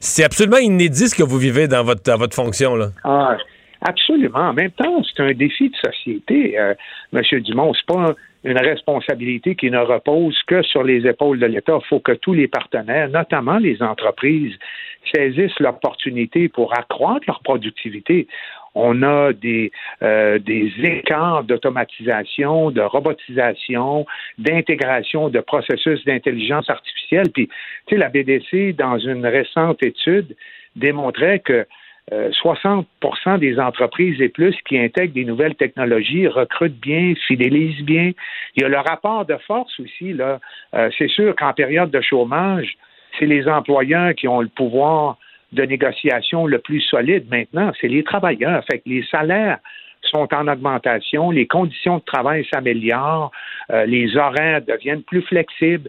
C'est absolument inédit ce que vous vivez dans votre, dans votre fonction. Là. Ah, absolument. En même temps, c'est un défi de société, euh, M. Dumont. C'est pas une responsabilité qui ne repose que sur les épaules de l'État. Il faut que tous les partenaires, notamment les entreprises, saisissent l'opportunité pour accroître leur productivité. On a des, euh, des écarts d'automatisation, de robotisation, d'intégration de processus d'intelligence artificielle. Puis, tu sais, la BDC, dans une récente étude, démontrait que euh, 60% des entreprises et plus qui intègrent des nouvelles technologies recrutent bien, fidélisent bien. Il y a le rapport de force aussi. Là, Euh, c'est sûr qu'en période de chômage, c'est les employeurs qui ont le pouvoir de négociation le plus solide maintenant. C'est les travailleurs. Fait que les salaires sont en augmentation, les conditions de travail s'améliorent, euh, les horaires deviennent plus flexibles.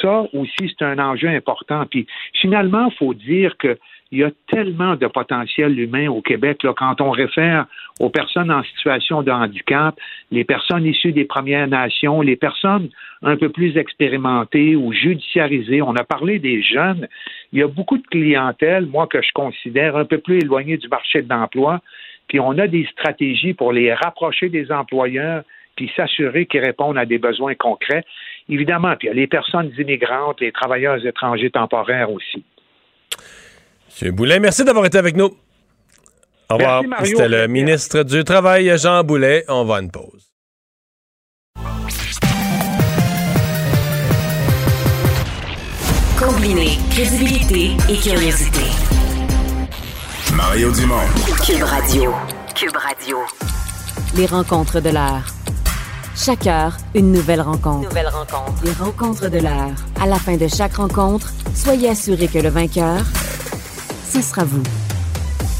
Ça aussi, c'est un enjeu important. Puis finalement, il faut dire que il y a tellement de potentiel humain au Québec là, quand on réfère aux personnes en situation de handicap, les personnes issues des Premières Nations, les personnes un peu plus expérimentées ou judiciarisées. On a parlé des jeunes. Il y a beaucoup de clientèle, moi, que je considère un peu plus éloignée du marché de l'emploi. Puis on a des stratégies pour les rapprocher des employeurs puis s'assurer qu'ils répondent à des besoins concrets. Évidemment, puis il y a les personnes immigrantes, les travailleurs étrangers temporaires aussi. M. Boulet, merci d'avoir été avec nous. Au revoir. C'était le ministre du Travail, Jean Boulet. On va à une pause. Combiner crédibilité et curiosité. Mario Dumont. Cube Radio. Cube Radio. Les rencontres de l'heure. Chaque heure, une nouvelle rencontre. Nouvelle rencontre. Les rencontres de l'heure. À la fin de chaque rencontre, soyez assurés que le vainqueur, ce sera vous.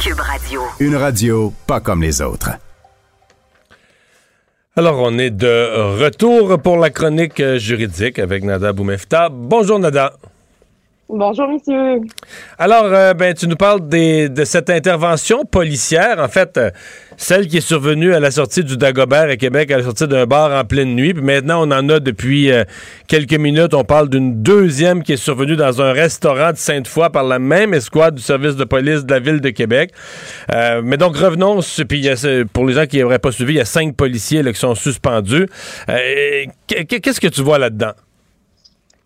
Cube Radio. Une radio pas comme les autres. Alors, on est de retour pour la chronique juridique avec Nada Boumefta. Bonjour, Nada. Bonjour, monsieur. Alors, euh, ben, tu nous parles des- de cette intervention policière, en fait, euh, celle qui est survenue à la sortie du Dagobert à Québec, à la sortie d'un bar en pleine nuit. Puis maintenant, on en a depuis euh, quelques minutes. On parle d'une deuxième qui est survenue dans un restaurant de Sainte-Foy par la même escouade du service de police de la ville de Québec. Euh, mais donc, revenons. Puis, y a pour les gens qui n'auraient pas suivi, il y a cinq policiers là, qui sont suspendus. Euh, Qu'est-ce que tu vois là-dedans?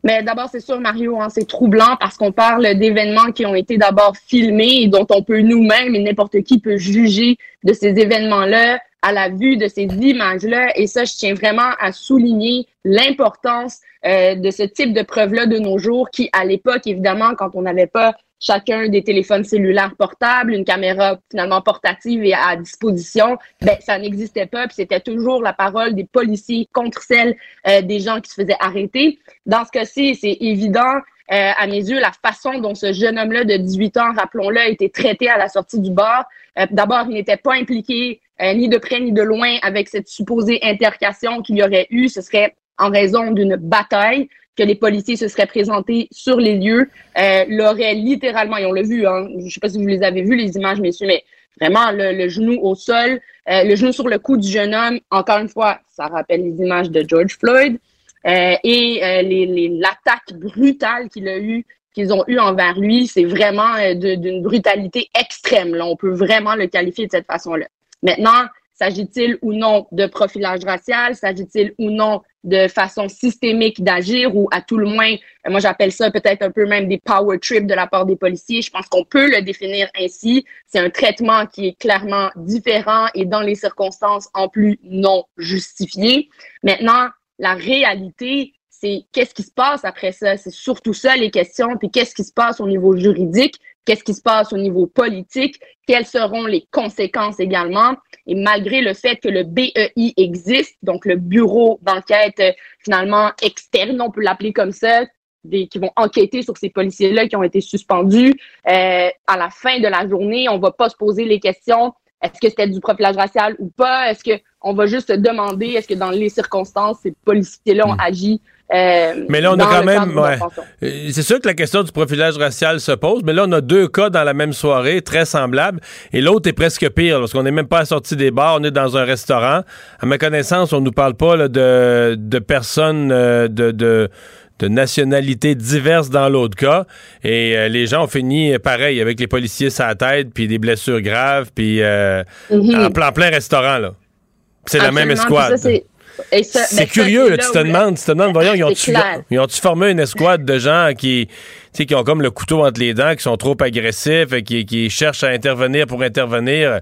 Mais d'abord, c'est sûr, Mario, hein, c'est troublant parce qu'on parle d'événements qui ont été d'abord filmés et dont on peut nous-mêmes et n'importe qui peut juger de ces événements-là à la vue de ces images-là. Et ça, je tiens vraiment à souligner l'importance euh, de ce type de preuves-là de nos jours qui, à l'époque, évidemment, quand on n'avait pas chacun des téléphones cellulaires portables, une caméra finalement portative et à disposition, ben ça n'existait pas, puis c'était toujours la parole des policiers contre celle euh, des gens qui se faisaient arrêter. Dans ce cas-ci, c'est évident, euh, à mes yeux, la façon dont ce jeune homme-là de 18 ans, rappelons-le, a été traité à la sortie du bar. Euh, D'abord, il n'était pas impliqué euh, ni de près ni de loin avec cette supposée intercation qu'il y aurait eu. Ce serait en raison d'une bataille que les policiers se seraient présentés sur les lieux, euh, l'auraient littéralement, et on l'a vu, hein, je ne sais pas si vous les avez vus, les images, messieurs, mais vraiment le, le genou au sol, euh, le genou sur le cou du jeune homme. Encore une fois, ça rappelle les images de George Floyd. Euh, et euh, l'attaque brutale qu'il a eu, qu'ils ont eu envers lui, c'est vraiment euh, d'une brutalité extrême. Là. On peut vraiment le qualifier de cette façon-là. Maintenant, s'agit-il ou non de profilage racial? S'agit-il ou non de façon systémique d'agir ou à tout le moins, euh, moi j'appelle ça peut-être un peu même des power trips de la part des policiers. Je pense qu'on peut le définir ainsi. C'est un traitement qui est clairement différent et dans les circonstances en plus non justifié. Maintenant, la réalité, c'est qu'est-ce qui se passe après ça? C'est surtout ça les questions. Puis qu'est-ce qui se passe au niveau juridique? Qu'est-ce qui se passe au niveau politique? Quelles seront les conséquences également? Et malgré le fait que le BEI existe, donc le bureau d'enquête euh, finalement externe, on peut l'appeler comme ça, des, qui vont enquêter sur ces policiers-là qui ont été suspendus, euh, à la fin de la journée, on va pas se poser les questions est-ce que c'était du profilage racial ou pas? Est-ce qu'on va juste se demander, est-ce que dans les circonstances, ces policiers-là ont agi euh, Mais là, on a quand même. ouais. Euh, C'est sûr que la question du profilage racial se pose, mais là, on a deux cas dans la même soirée, très semblables, et l'autre est presque pire, parce qu'on n'est même pas sorti des bars, on est dans un restaurant. À ma connaissance, on nous parle pas là, de, de personnes euh, de. de de nationalités diverses dans l'autre cas. Et euh, les gens ont fini pareil, avec les policiers sur la tête, puis des blessures graves, puis euh, Mhm. en, plein, en plein restaurant, là. C'est la même escouade. ça, c'est- ben, curieux, c'est là, là tu te demandes, tu te demandes, voyons, ils ont-tu formé une escouade de gens qui, qui ont comme le couteau entre les dents, qui sont trop agressifs, et qui, qui cherchent à intervenir pour intervenir?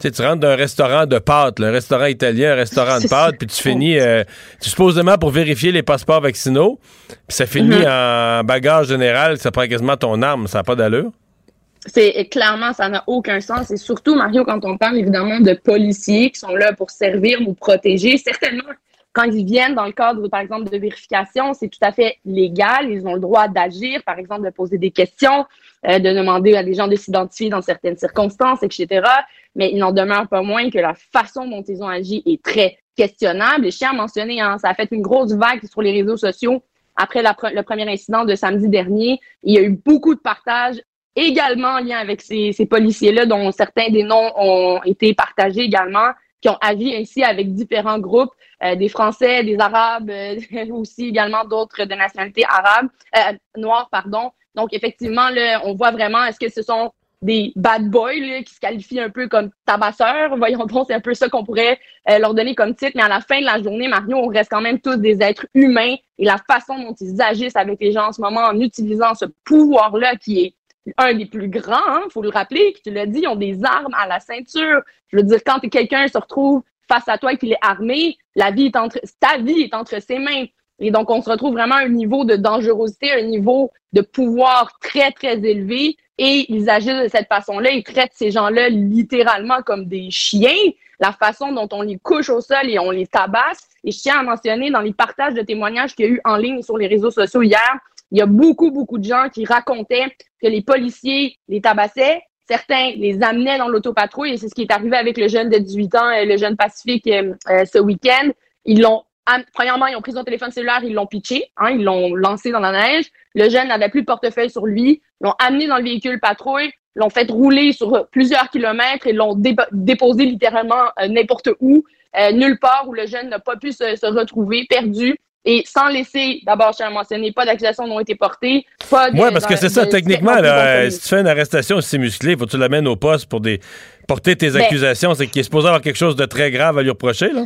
Tu rentres d'un restaurant de pâtes, là, un restaurant italien, un restaurant de pâtes, puis tu finis, euh, tu supposément pour vérifier les passeports vaccinaux, puis ça finit Mhm. en bagage général, ça prend quasiment ton arme, ça n'a pas d'allure. C'est clairement, ça n'a aucun sens. Et surtout, Mario, quand on parle évidemment de policiers qui sont là pour servir, nous protéger, certainement, quand ils viennent dans le cadre, par exemple, de vérification, c'est tout à fait légal. Ils ont le droit d'agir, par exemple, de poser des questions, euh, de demander à des gens de s'identifier dans certaines circonstances, etc. Mais il n'en demeure pas moins que la façon dont ils ont agi est très questionnable. Et je tiens à mentionner, hein, ça a fait une grosse vague sur les réseaux sociaux après le premier incident de samedi dernier. Il y a eu beaucoup de partages également en lien avec ces, ces policiers-là, dont certains des noms ont été partagés également, qui ont agi ainsi avec différents groupes, euh, des Français, des Arabes, euh, aussi également d'autres de nationalité arabe, euh, noire, pardon. Donc, effectivement, là, on voit vraiment, est-ce que ce sont des bad boys là, qui se qualifient un peu comme tabasseurs? Voyons donc, c'est un peu ça qu'on pourrait euh, leur donner comme titre. Mais à la fin de la journée, Mario, on reste quand même tous des êtres humains et la façon dont ils agissent avec les gens en ce moment en utilisant ce pouvoir-là qui est un des plus grands, hein, faut le rappeler, tu l'as dit, ils ont des armes à la ceinture. Je veux dire, quand quelqu'un se retrouve face à toi et qu'il est armé, la vie est entre, ta vie est entre ses mains. Et donc, on se retrouve vraiment à un niveau de dangerosité, un niveau de pouvoir très, très élevé. Et ils agissent de cette façon-là. Ils traitent ces gens-là littéralement comme des chiens. La façon dont on les couche au sol et on les tabasse. Et je tiens à mentionner dans les partages de témoignages qu'il y a eu en ligne sur les réseaux sociaux hier, il y a beaucoup, beaucoup de gens qui racontaient que les policiers les tabassaient. Certains les amenaient dans l'autopatrouille et c'est ce qui est arrivé avec le jeune de 18 ans, euh, le jeune Pacifique, euh, euh, ce week-end. Ils l'ont premièrement, ils ont pris son téléphone cellulaire, ils l'ont pitché, hein, ils l'ont lancé dans la neige. Le jeune n'avait plus de portefeuille sur lui, l'ont amené dans le véhicule patrouille, l'ont fait rouler sur plusieurs kilomètres et l'ont déposé littéralement n'importe où, nulle part où le jeune n'a pas pu se retrouver, perdu. Et sans laisser, d'abord, je tiens à mentionner, pas d'accusations n'ont été portées. Pas oui, parce que c'est ça, techniquement, si tu fais une arrestation aussi musclée, faut que tu l'amènes au poste pour des, porter tes ben, accusations. C'est qu'il est supposé avoir quelque chose de très grave à lui reprocher, là?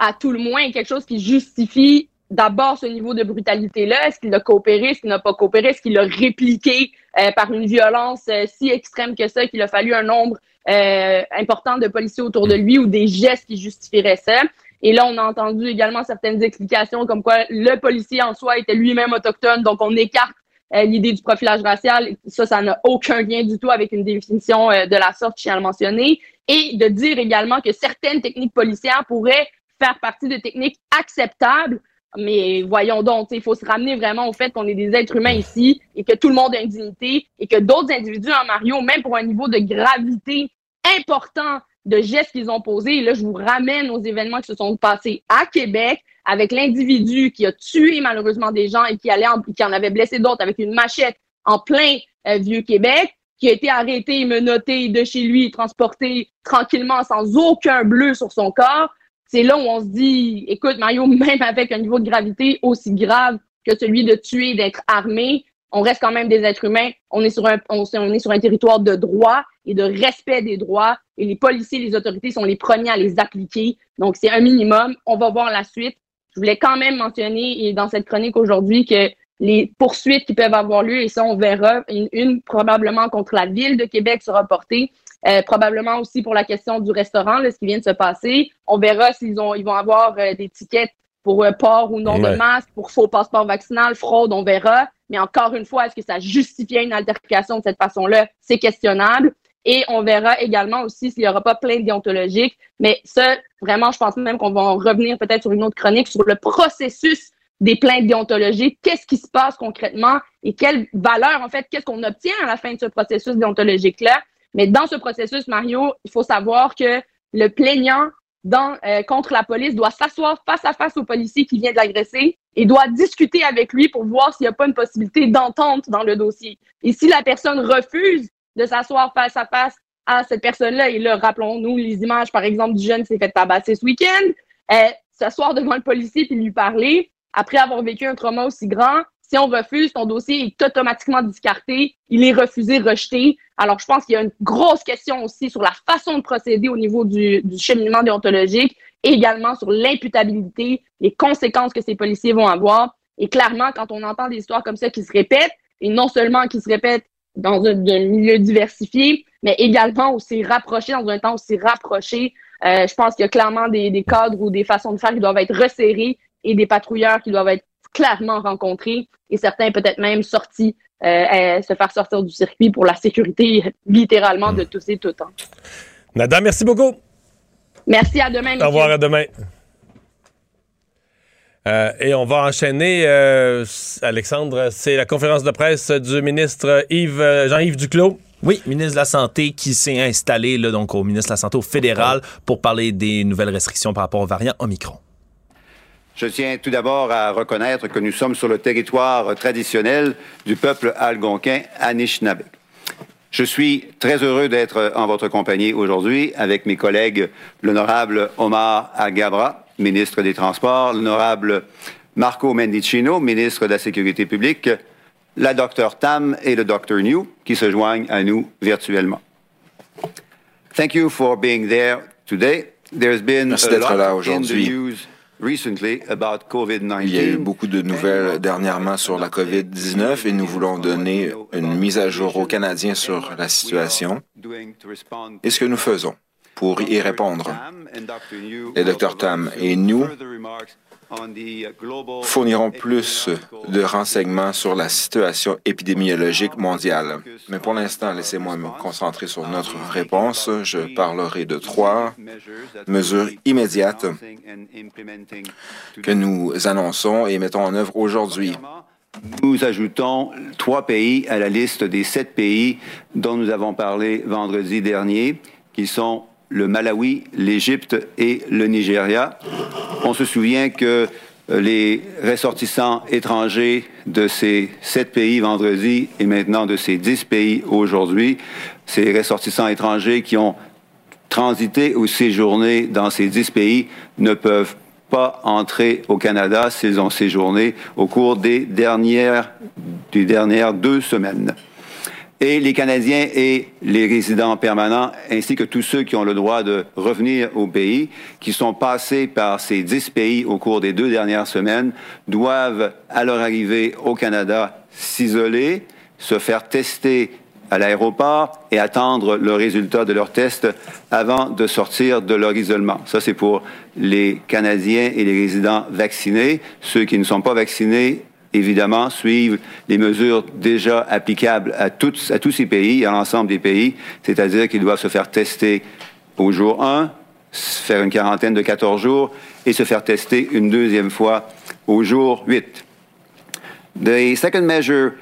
À tout le moins, quelque chose qui justifie d'abord ce niveau de brutalité-là. Est-ce qu'il a coopéré? Est-ce qu'il n'a pas coopéré? Est-ce qu'il a répliqué euh, par une violence euh, si extrême que ça qu'il a fallu un nombre euh, important de policiers autour de lui ou des gestes qui justifieraient ça? Et là, on a entendu également certaines explications comme quoi le policier en soi était lui-même autochtone, donc on écarte euh, l'idée du profilage racial. Ça, ça n'a aucun lien du tout avec une définition euh, de la sorte, je tiens à le mentionner. Et de dire également que certaines techniques policières pourraient faire partie de techniques acceptables. Mais voyons donc, il faut se ramener vraiment au fait qu'on est des êtres humains ici et que tout le monde a une dignité et que d'autres individus en Mario, même pour un niveau de gravité important de gestes qu'ils ont posés. Et là, je vous ramène aux événements qui se sont passés à Québec avec l'individu qui a tué malheureusement des gens et qui, allait en, qui en avait blessé d'autres avec une machette en plein euh, Vieux-Québec, qui a été arrêté, menotté de chez lui, transporté tranquillement sans aucun bleu sur son corps. C'est là où on se dit, écoute, Mario, même avec un niveau de gravité aussi grave que celui de tuer, d'être armé, on reste quand même des êtres humains. On est sur un, on, est sur un territoire de droit et de respect des droits. Et les policiers, les autorités sont les premiers à les appliquer. Donc, c'est un minimum. On va voir la suite. Je voulais quand même mentionner et dans cette chronique aujourd'hui que les poursuites qui peuvent avoir lieu, et ça, on verra, une, probablement contre la ville de Québec sera portée, euh, probablement aussi pour la question du restaurant, là, ce qui vient de se passer. On verra s'ils ont, ils vont avoir euh, des tickets pour euh, port ou non de masque, pour faux passeport vaccinal, fraude, on verra. Mais encore une fois, est-ce que ça justifiait une altercation de cette façon-là? C'est questionnable. Et on verra également aussi s'il n'y aura pas plainte déontologique. Mais ça, vraiment, je pense même qu'on va revenir peut-être sur une autre chronique sur le processus des plaintes déontologiques. Qu'est-ce qui se passe concrètement et quelle valeur, en fait, qu'est-ce qu'on obtient à la fin de ce processus déontologique-là? Mais dans ce processus, Mario, il faut savoir que le plaignant dans, euh, contre la police doit s'asseoir face à face au policier qui vient de l'agresser et doit discuter avec lui pour voir s'il n'y a pas une possibilité d'entente dans le dossier. Et si la personne refuse de s'asseoir face à face à cette personne-là, et là, rappelons-nous les images, par exemple, du jeune qui s'est fait tabasser ce week-end, euh, s'asseoir devant le policier puis lui parler, après avoir vécu un trauma aussi grand, si on refuse, ton dossier est automatiquement discarté, il est refusé, rejeté. Alors, je pense qu'il y a une grosse question aussi sur la façon de procéder au niveau du, du cheminement déontologique et également sur l'imputabilité, les conséquences que ces policiers vont avoir. Et clairement, quand on entend des histoires comme ça qui se répètent, et non seulement qui se répètent dans un, milieu diversifié, mais également aussi rapproché, dans un temps aussi rapproché, euh, je pense qu'il y a clairement des, des cadres ou des façons de faire qui doivent être resserrées et des patrouilleurs qui doivent être clairement rencontrés et certains peut-être même sortis se faire sortir du circuit pour la sécurité littéralement de tous et toutes. Hein. Nada, merci beaucoup. Merci, à demain. Au revoir, à demain. Euh, et on va enchaîner, euh, Alexandre, c'est la conférence de presse du ministre Yves, euh, Jean-Yves Duclos. Oui, ministre de la Santé qui s'est installé là, donc au ministre de la Santé au fédéral pour parler des nouvelles restrictions par rapport au variant Omicron. Je tiens tout d'abord à reconnaître que nous sommes sur le territoire traditionnel du peuple algonquin Anishinaabe. Je suis très heureux d'être en votre compagnie aujourd'hui avec mes collègues l'honorable Omar Agabra, ministre des Transports, l'honorable Marco Mendicino, ministre de la Sécurité publique, la docteur Tam et le docteur New qui se joignent à nous virtuellement. Thank you for being there today. There's been Merci d'être là aujourd'hui. Il y a eu beaucoup de nouvelles dernièrement sur la COVID-19 et nous voulons donner une mise à jour aux Canadiens sur la situation. Et ce que nous faisons pour y répondre. Les Dr. Tam et nous fourniront plus de renseignements sur la situation épidémiologique mondiale. Mais pour l'instant, laissez-moi me concentrer sur notre réponse. Je parlerai de trois mesures immédiates que nous annonçons et mettons en œuvre aujourd'hui. Nous ajoutons trois pays à la liste des sept pays dont nous avons parlé vendredi dernier, qui sont le Malawi, l'Égypte et le Nigeria. On se souvient que euh, les ressortissants étrangers de ces sept pays vendredi et maintenant de ces dix pays aujourd'hui, ces ressortissants étrangers qui ont transité ou séjourné dans ces dix pays ne peuvent pas entrer au Canada s'ils ont séjourné au cours des dernières, des dernières deux semaines et les Canadiens et les résidents permanents, ainsi que tous ceux qui ont le droit de revenir au pays, qui sont passés par ces dix pays au cours des deux dernières semaines, doivent, à leur arrivée au Canada, s'isoler, se faire tester à l'aéroport et attendre le résultat de leur test avant de sortir de leur isolement. Ça, c'est pour les Canadiens et les résidents vaccinés. Ceux qui ne sont pas vaccinés évidemment, suivent les mesures déjà applicables à, tous, ces pays, à l'ensemble des pays, c'est-à-dire qu'ils doivent se faire tester au jour 1, faire une quarantaine de 14 jours et se faire tester une deuxième fois au jour 8. The second measure...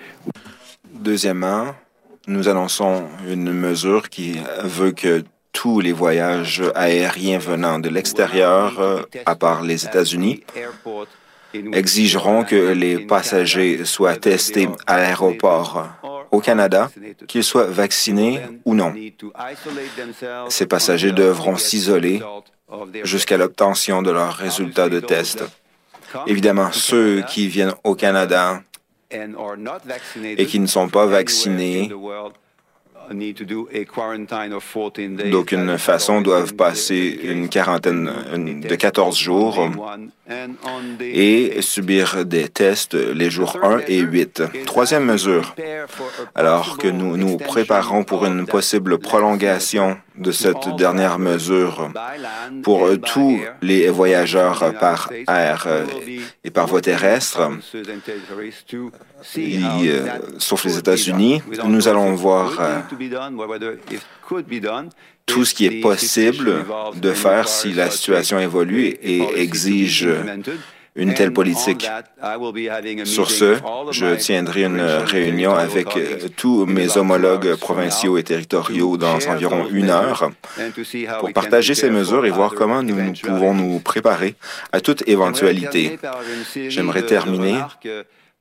Deuxièmement, nous annonçons une mesure qui veut que tous les voyages aériens venant de l'extérieur, euh, à part les États-Unis, exigeront que les passagers soient testés à l'aéroport au Canada, qu'ils soient vaccinés ou non. Ces passagers devront s'isoler jusqu'à l'obtention de leurs résultats de test. Évidemment, ceux qui viennent au Canada et qui ne sont pas vaccinés d'aucune façon doivent passer une quarantaine de 14 jours et subir des tests les jours 1 et 8. Troisième mesure, alors que nous nous préparons pour une possible prolongation de cette dernière mesure pour tous les voyageurs par air et par voie terrestre, sauf les États-Unis, nous allons voir euh, tout ce qui est possible de faire si la situation évolue et exige une telle politique. Sur ce, je tiendrai une réunion avec tous mes homologues provinciaux et territoriaux dans environ une heure pour partager ces mesures et voir comment nous pouvons nous préparer à toute éventualité. J'aimerais terminer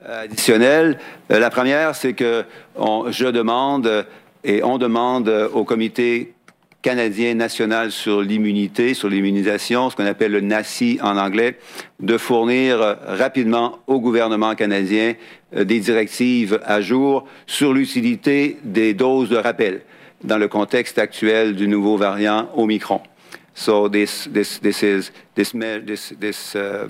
additionnelle. Euh, la première, c'est que je demande et on demande au comité canadien national sur l'immunité, sur l'immunisation, ce qu'on appelle le NACI en anglais, de fournir rapidement au gouvernement canadien euh, des directives à jour sur l'utilité des doses de rappel dans le contexte actuel du nouveau variant Omicron. So this, this, this is this, this, this uh,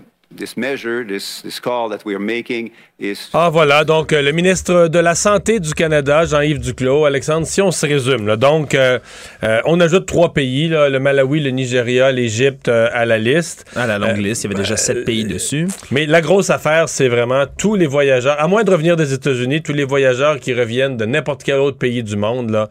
Ah voilà, donc euh, le ministre de la Santé du Canada, Jean-Yves Duclos, Alexandre, si on se résume, là, donc euh, euh, on ajoute trois pays, là, le Malawi, le Nigeria, l'Égypte à la liste. À la longue liste, il y avait déjà sept pays dessus. Mais la grosse affaire, c'est vraiment tous les voyageurs, à moins de revenir des États-Unis, tous les voyageurs qui reviennent de n'importe quel autre pays du monde, là,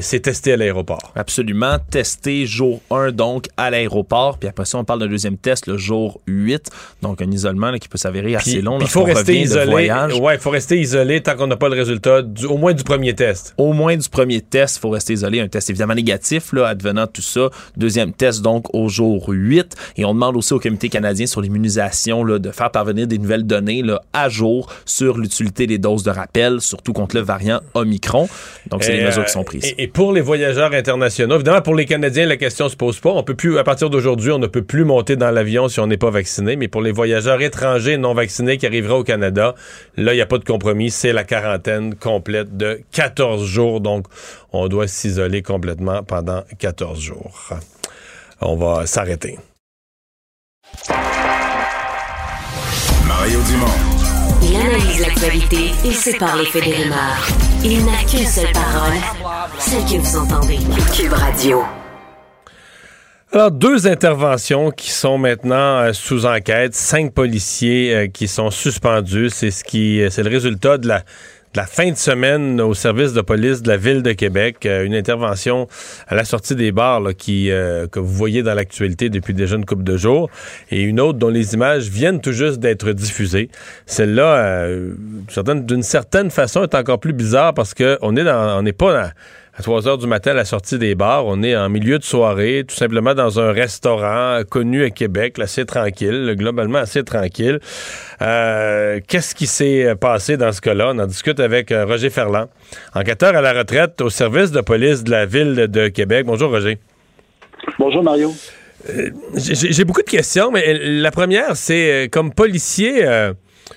c'est testé à l'aéroport. Absolument, testé jour 1 donc à l'aéroport, puis après ça on parle d'un deuxième test le jour 8, donc un isolement qui peut s'avérer assez long. Il faut rester isolé. Ouais, il faut rester isolé tant qu'on n'a pas le résultat, au moins du premier test. Au moins du premier test, il faut rester isolé. Un test évidemment négatif, là, advenant tout ça. Deuxième test, donc, au jour 8. Et on demande aussi au Comité canadien sur l'immunisation de faire parvenir des nouvelles données là, à jour sur l'utilité des doses de rappel, surtout contre le variant Omicron. Donc, c'est les mesures qui sont prises. Et, pour les voyageurs internationaux, évidemment, pour les Canadiens, la question se pose pas. On peut plus, à partir d'aujourd'hui, on ne peut plus monter dans l'avion si on n'est pas vacciné. Mais pour les voyageurs étrangers non vaccinés qui arriveraient au Canada, Là, il n'y a pas de compromis. C'est la quarantaine complète de 14 jours. Donc, on doit s'isoler complètement pendant 14 jours. On va s'arrêter. Mario Dumont. Il analyse l'actualité et sépare les faits des rumeurs. Il n'a qu'une seule parole, celle que vous entendez. Cube Radio. Alors, deux interventions qui sont maintenant euh, sous enquête, cinq policiers euh, qui sont suspendus. C'est ce qui, euh, c'est le résultat de la, fin de semaine au service de police de la ville de Québec. une intervention à la sortie des bars qui, que vous voyez dans l'actualité depuis déjà une couple de jours. Et une autre dont les images viennent tout juste d'être diffusées. Celle-là, d'une certaine façon, est encore plus bizarre parce qu'on est dans, on n'est pas dans à 3 heures du matin à la sortie des bars. On est en milieu de soirée, tout simplement dans un restaurant connu à Québec, assez tranquille, globalement assez tranquille. Euh, qu'est-ce qui s'est passé dans ce cas-là? On en discute avec euh, Roger Ferland, enquêteur à la retraite au service de police de la ville de Québec. Bonjour Roger. Bonjour Mario. Euh, j'ai beaucoup de questions, mais la première, c'est comme policier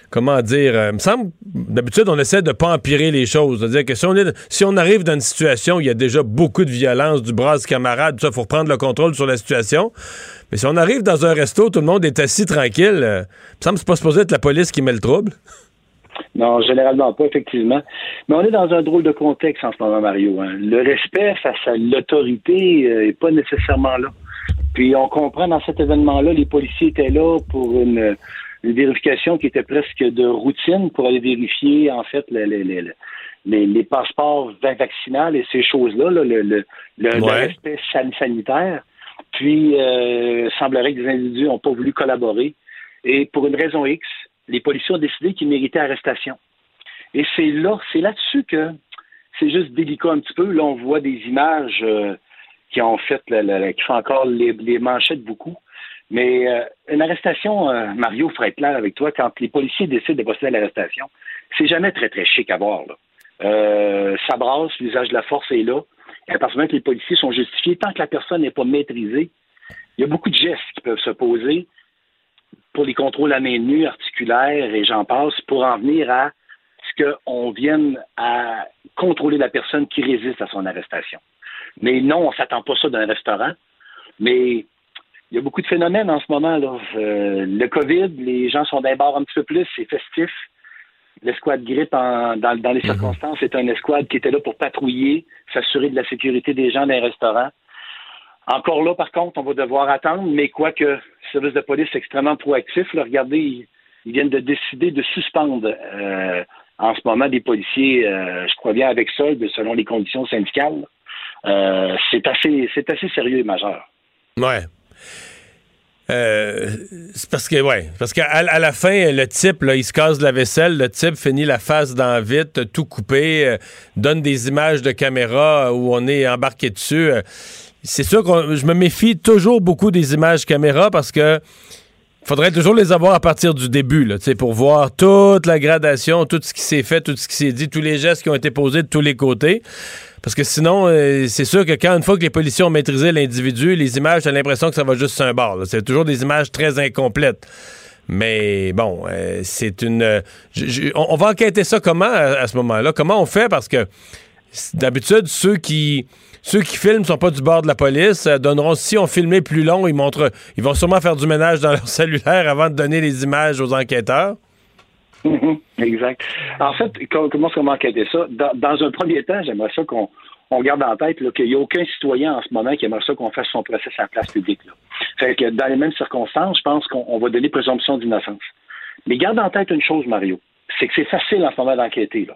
comment dire, euh, me semble, d'habitude, on essaie de pas empirer les choses. C'est-à-dire que si on, arrive dans une situation où il y a déjà beaucoup de violence, du bras camarade, tout ça, faut reprendre le contrôle sur la situation. Mais si on arrive dans un resto, tout le monde est assis tranquille, euh, me semble que c'est pas supposé être la police qui met le trouble. Non, généralement pas, effectivement. Mais on est dans un drôle de contexte en ce moment, Mario. Hein. Le respect face à l'autorité n'est euh, pas nécessairement là. Puis on comprend dans cet événement-là, les policiers étaient là pour une une vérification qui était presque de routine pour aller vérifier en fait les, les, les, les passeports vaccinales et ces choses-là, le, le, le, respect sanitaire. Puis, euh, semblerait que des individus n'ont pas voulu collaborer. Et pour une raison X, les policiers ont décidé qu'ils méritaient arrestation. Et c'est là, c'est là-dessus que c'est juste délicat un petit peu. Là, on voit des images euh, qui ont fait, qui font encore les, les manchettes beaucoup. Mais euh, une arrestation, euh, Mario, faut être clair avec toi, quand les policiers décident de procéder à l'arrestation, c'est jamais très, très chic à voir. Là. Euh, ça brasse, l'usage de la force est là. Et à partir du moment que les policiers sont justifiés, tant que la personne n'est pas maîtrisée, il y a beaucoup de gestes qui peuvent se poser pour les contrôles à main nue, articulaires et j'en passe, pour en venir à ce qu'on vienne à contrôler la personne qui résiste à son arrestation. Mais non, on ne s'attend pas ça d'un restaurant. Mais il y a beaucoup de phénomènes en ce moment. Là. Euh, le COVID, les gens sont d'un bord un petit peu plus, c'est festif. L'escouade grippe dans, les mhm. circonstances c'est un escouade qui était là pour patrouiller, s'assurer de la sécurité des gens dans les restaurants. Encore là, par contre, on va devoir attendre, mais quoique le service de police est extrêmement proactif, regardez, ils, viennent de décider de suspendre euh, en ce moment des policiers, euh, je crois bien avec solde, selon les conditions syndicales. c'est assez, c'est assez sérieux et majeur. Ouais, euh, c'est parce que, ouais, parce qu'à la fin, le type, là, il se casse la vaisselle, le type finit la face dans vite, tout coupé, euh, donne des images de caméra où on est embarqué dessus. Euh, c'est sûr que je me méfie toujours beaucoup des images caméra parce que faudrait toujours les avoir à partir du début, là, pour voir toute la gradation, tout ce qui s'est fait, tout ce qui s'est dit, tous les gestes qui ont été posés de tous les côtés. Parce que sinon, euh, c'est sûr que quand une fois que les policiers ont maîtrisé l'individu, les images, j'ai l'impression que ça va juste sur un bord. C'est toujours des images très incomplètes. Mais bon, euh, c'est une. Euh, on, va enquêter ça comment à, ce moment-là? Comment on fait? Parce que d'habitude, ceux qui ceux qui filment sont pas du bord de la police, euh, donneront, si on filmait plus long, ils montrent, ils vont sûrement faire du ménage dans leur cellulaire avant de donner les images aux enquêteurs. Mhm, exact. En fait, comment qu'on va enquêter ça? Dans, un premier temps, j'aimerais ça qu'on garde en tête qu'il n'y a aucun citoyen en ce moment qui aimerait ça qu'on fasse son procès à la place publique. Que dans les mêmes circonstances, je pense qu'on va donner présomption d'innocence. Mais garde en tête une chose, Mario, c'est que c'est facile en ce moment d'enquêter.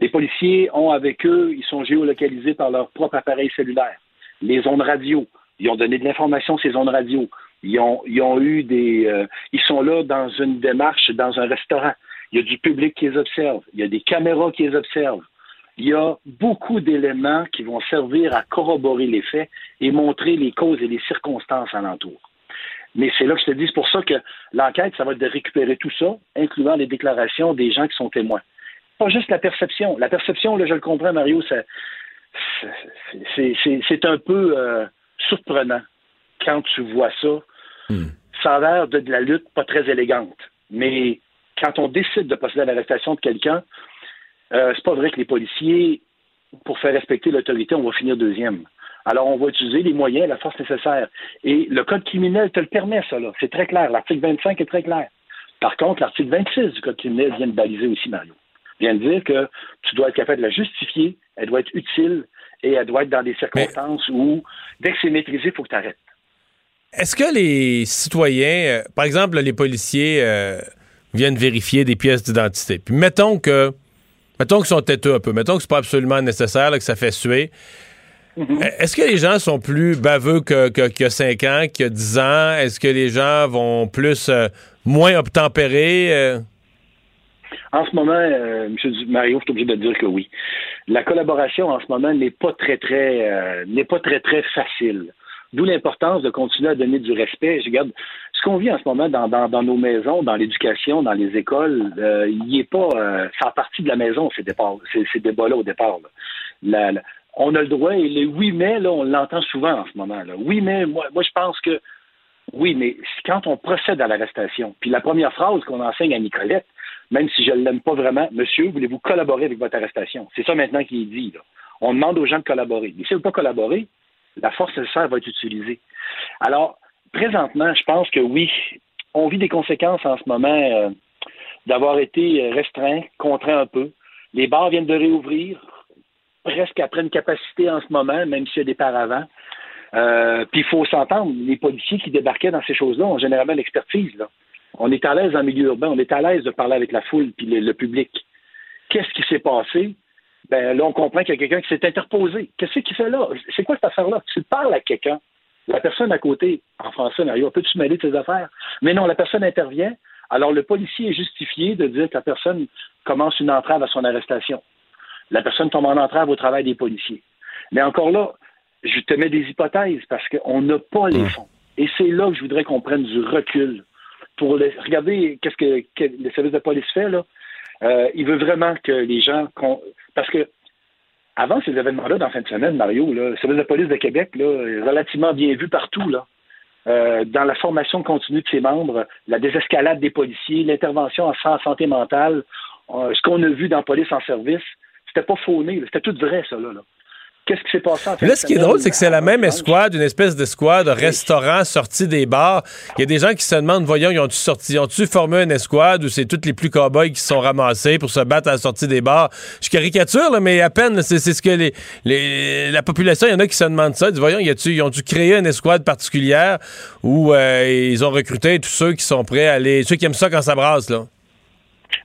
Les policiers ont avec eux, ils sont géolocalisés par leur propre appareil cellulaire. Les ondes radio, ils ont donné de l'information ces ondes radio. Ils ont eu des. Euh, ils sont là dans une démarche, dans un restaurant. Il y a du public qui les observe. Il y a des caméras qui les observent. Il y a beaucoup d'éléments qui vont servir à corroborer les faits et montrer les causes et les circonstances alentour. Mais c'est là que je te dis, c'est pour ça que l'enquête, ça va être de récupérer tout ça, incluant les déclarations des gens qui sont témoins. Pas juste la perception. La perception, là, je le comprends, Mario, c'est un peu euh, surprenant quand tu vois ça. Hmm. Ça a l'air de, de la lutte pas très élégante. Mais quand on décide de procéder à l'arrestation de quelqu'un, euh, c'est pas vrai que les policiers, pour faire respecter l'autorité, on va finir deuxième. Alors, on va utiliser les moyens, la force nécessaire. Et le code criminel te le permet, ça, là. C'est très clair. L'article 25 est très clair. Par contre, l'article 26 du code criminel vient de baliser aussi, Mario. Vient de dire que tu dois être capable de la justifier, elle doit être utile et elle doit être dans des circonstances où, dès que c'est maîtrisé, il faut que tu arrêtes. Est-ce que les citoyens, euh, par exemple, les policiers, euh, viennent vérifier des pièces d'identité? Puis mettons que mettons qu'ils sont têteux un peu, mettons que c'est pas absolument nécessaire, que ça fait suer. Mhm. Est-ce que les gens sont plus baveux que, qu'il y a 5 ans, qu'il y a 10 ans? Est-ce que les gens vont plus euh, moins obtempérer? Euh? En ce moment, euh, M. Mario, je suis obligé de dire que oui. La collaboration en ce moment n'est pas très, très n'est pas très, très facile. D'où l'importance de continuer à donner du respect. Je regarde ce qu'on vit en ce moment dans, dans, nos maisons, dans l'éducation, dans les écoles, euh, il est pas euh, ça partie de la maison ces départ, ces, ces débats-là au départ. on a le droit et le oui mais là, on l'entend souvent en ce moment. Oui mais moi, moi je pense que oui, mais quand on procède à l'arrestation, puis la première phrase qu'on enseigne à Nicolette, même si je ne l'aime pas vraiment, Monsieur, voulez-vous collaborer avec votre arrestation? C'est ça maintenant qui est dit. On demande aux gens de collaborer. Mais si vous ne pas collaborer, la force nécessaire va être utilisée. Alors, présentement, je pense que oui, on vit des conséquences en ce moment euh, d'avoir été restreint, contraint un peu. Les bars viennent de réouvrir, presque après une capacité en ce moment, même s'il y a des paravents. Euh, puis il faut s'entendre, les policiers qui débarquaient dans ces choses-là ont généralement l'expertise. On est à l'aise en milieu urbain, on est à l'aise de parler avec la foule puis le, public. Qu'est-ce qui s'est passé? Ben là, on comprend qu'il y a quelqu'un qui s'est interposé. Qu'est-ce qu'il fait là? C'est quoi cette affaire-là? Tu parles à quelqu'un. La personne à côté, en français, Mario, peut-tu mêler de ses affaires? Mais non, la personne intervient. Alors, le policier est justifié de dire que la personne commence une entrave à son arrestation. La personne tombe en entrave au travail des policiers. Mais encore là, je te mets des hypothèses parce qu'on n'a pas les fonds. Et c'est là que je voudrais qu'on prenne du recul pour regarder qu'est-ce que, le service de police fait là. Euh, il veut vraiment que les gens parce que avant ces événements-là, dans la fin de semaine, Mario, le service de police de Québec est relativement bien vu partout. Là. Euh, dans la formation continue de ses membres, la désescalade des policiers, l'intervention en santé mentale, euh, ce qu'on a vu dans police en service, c'était pas fauné, c'était tout vrai, ça. Là, Qu'est-ce qui s'est passé en fait? Là, ce qui est drôle, c'est que c'est la même escouade, une espèce d'escouade de restaurants sortis des bars. Il y a des gens qui se demandent, voyons, ils ont-tu sorti, ont-tu formé une escouade ou c'est toutes les plus cow-boys qui se sont ramassés pour se battre à la sortie des bars? Je caricature, là, mais à peine, c'est ce que les, les, la population, il y en a qui se demandent ça. Ils disent, voyons, y a-tu, ils ont-tu créé une escouade particulière où euh, ils ont recruté tous ceux qui sont prêts à aller, ceux qui aiment ça quand ça brasse, là?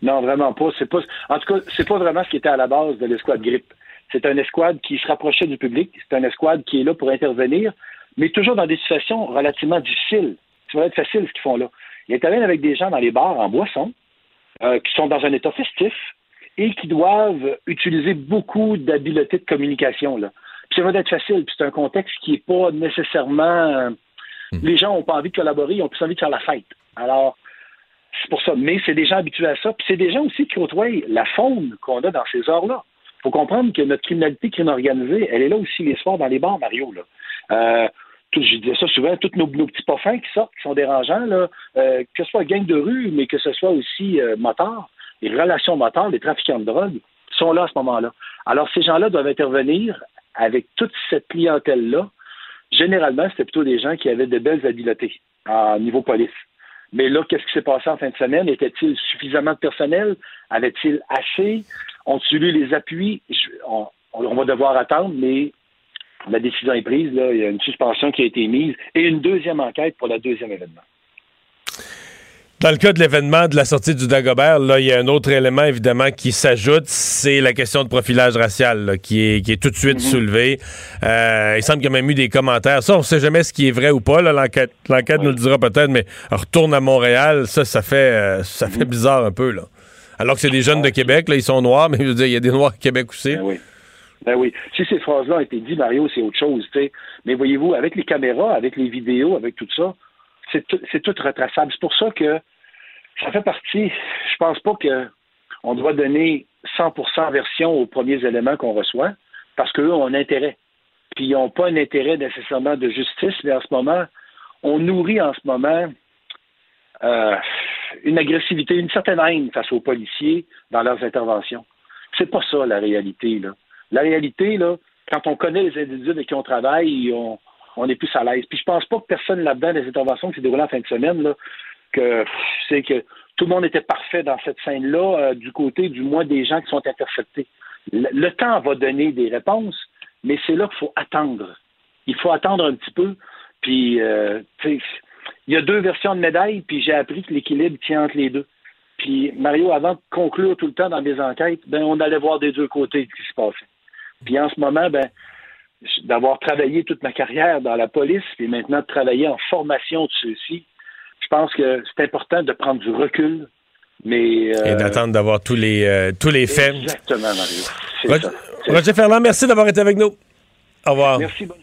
Non, vraiment pas. C'est pas. En tout cas, c'est pas vraiment ce qui était à la base de l'escouade grippe. C'est un escouade qui se rapprochait du public. C'est un escouade qui est là pour intervenir, mais toujours dans des situations relativement difficiles. Ça va être facile ce qu'ils font là. Ils interviennent avec des gens dans les bars en boisson, euh, qui sont dans un état festif et qui doivent utiliser beaucoup d'habiletés de communication. Là. Puis ça va être facile. Puis c'est un contexte qui n'est pas nécessairement. Euh, hmm. Les gens n'ont pas envie de collaborer, ils ont plus envie de faire la fête. Alors, c'est pour ça. Mais c'est des gens habitués à ça. Puis c'est des gens aussi qui côtoient la faune qu'on a dans ces heures-là faut comprendre que notre criminalité crime organisée, elle est là aussi les soirs dans les bars, Mario. Là. Euh, je disais ça souvent, tous nos, petits parfums qui sortent, qui sont dérangeants, là, euh, que ce soit gang de rue, mais que ce soit aussi euh, les relations motards, les trafiquants de drogue, sont là à ce moment-là. Alors, ces gens-là doivent intervenir avec toute cette clientèle-là, généralement, c'était plutôt des gens qui avaient de belles habiletés à niveau police. Mais là, qu'est-ce qui s'est passé en fin de semaine? Était-il suffisamment de personnel? Avait-il assez? Ont-ils eu les appuis? on, on, va devoir attendre, mais la décision est prise. Là. Il y a une suspension qui a été mise et une deuxième enquête pour le deuxième événement. Dans le cas de l'événement de la sortie du Dagobert, là, il y a un autre élément évidemment qui s'ajoute, c'est la question de profilage racial qui, est, qui est tout de suite mm-hmm. soulevée. Euh, il semble qu'il y a même eu des commentaires. Ça, on ne sait jamais ce qui est vrai ou pas. L'enquête, l'enquête nous le dira peut-être, mais retourne à Montréal, ça, ça fait, euh, ça fait mm-hmm. bizarre un peu. Là. Alors que c'est des jeunes de Québec, là, ils sont noirs, mais je veux dire, il y a des noirs à Québec aussi. Ben oui. Ben oui. Si ces phrases-là ont été dites, Mario, c'est autre chose. sais. Mais voyez-vous, avec les caméras, avec les vidéos, avec tout ça, c'est tout, retraçable. C'est pour ça que ça fait partie. Je pense pas qu'on doit donner 100% version aux premiers éléments qu'on reçoit, parce qu'eux ont un intérêt. Puis ils n'ont pas un intérêt nécessairement de justice, mais en ce moment, on nourrit en ce moment euh, une agressivité, une certaine haine face aux policiers dans leurs interventions. C'est pas ça la réalité. Là. La réalité, là, quand on connaît les individus avec qui on travaille, on, est plus à l'aise. Puis je pense pas que personne là-dedans, des interventions qui s'est déroulées en fin de semaine, là, que c'est que tout le monde était parfait dans cette scène-là, euh, du côté du moins des gens qui sont interceptés. Le, temps va donner des réponses, mais c'est là qu'il faut attendre. Il faut attendre un petit peu. Puis, euh, il y a deux versions de médaille, puis j'ai appris que l'équilibre tient entre les deux. Puis, Mario, avant de conclure tout le temps dans mes enquêtes, ben, on allait voir des deux côtés ce qui se passait. Puis en ce moment, ben, d'avoir travaillé toute ma carrière dans la police, puis maintenant de travailler en formation de ceux-ci, je pense que c'est important de prendre du recul. Mais, euh, Et d'attendre d'avoir tous les, euh, tous les faits. Exactement, Mario. Roger, Roger Ferland, merci d'avoir été avec nous. Au revoir. Merci, bonne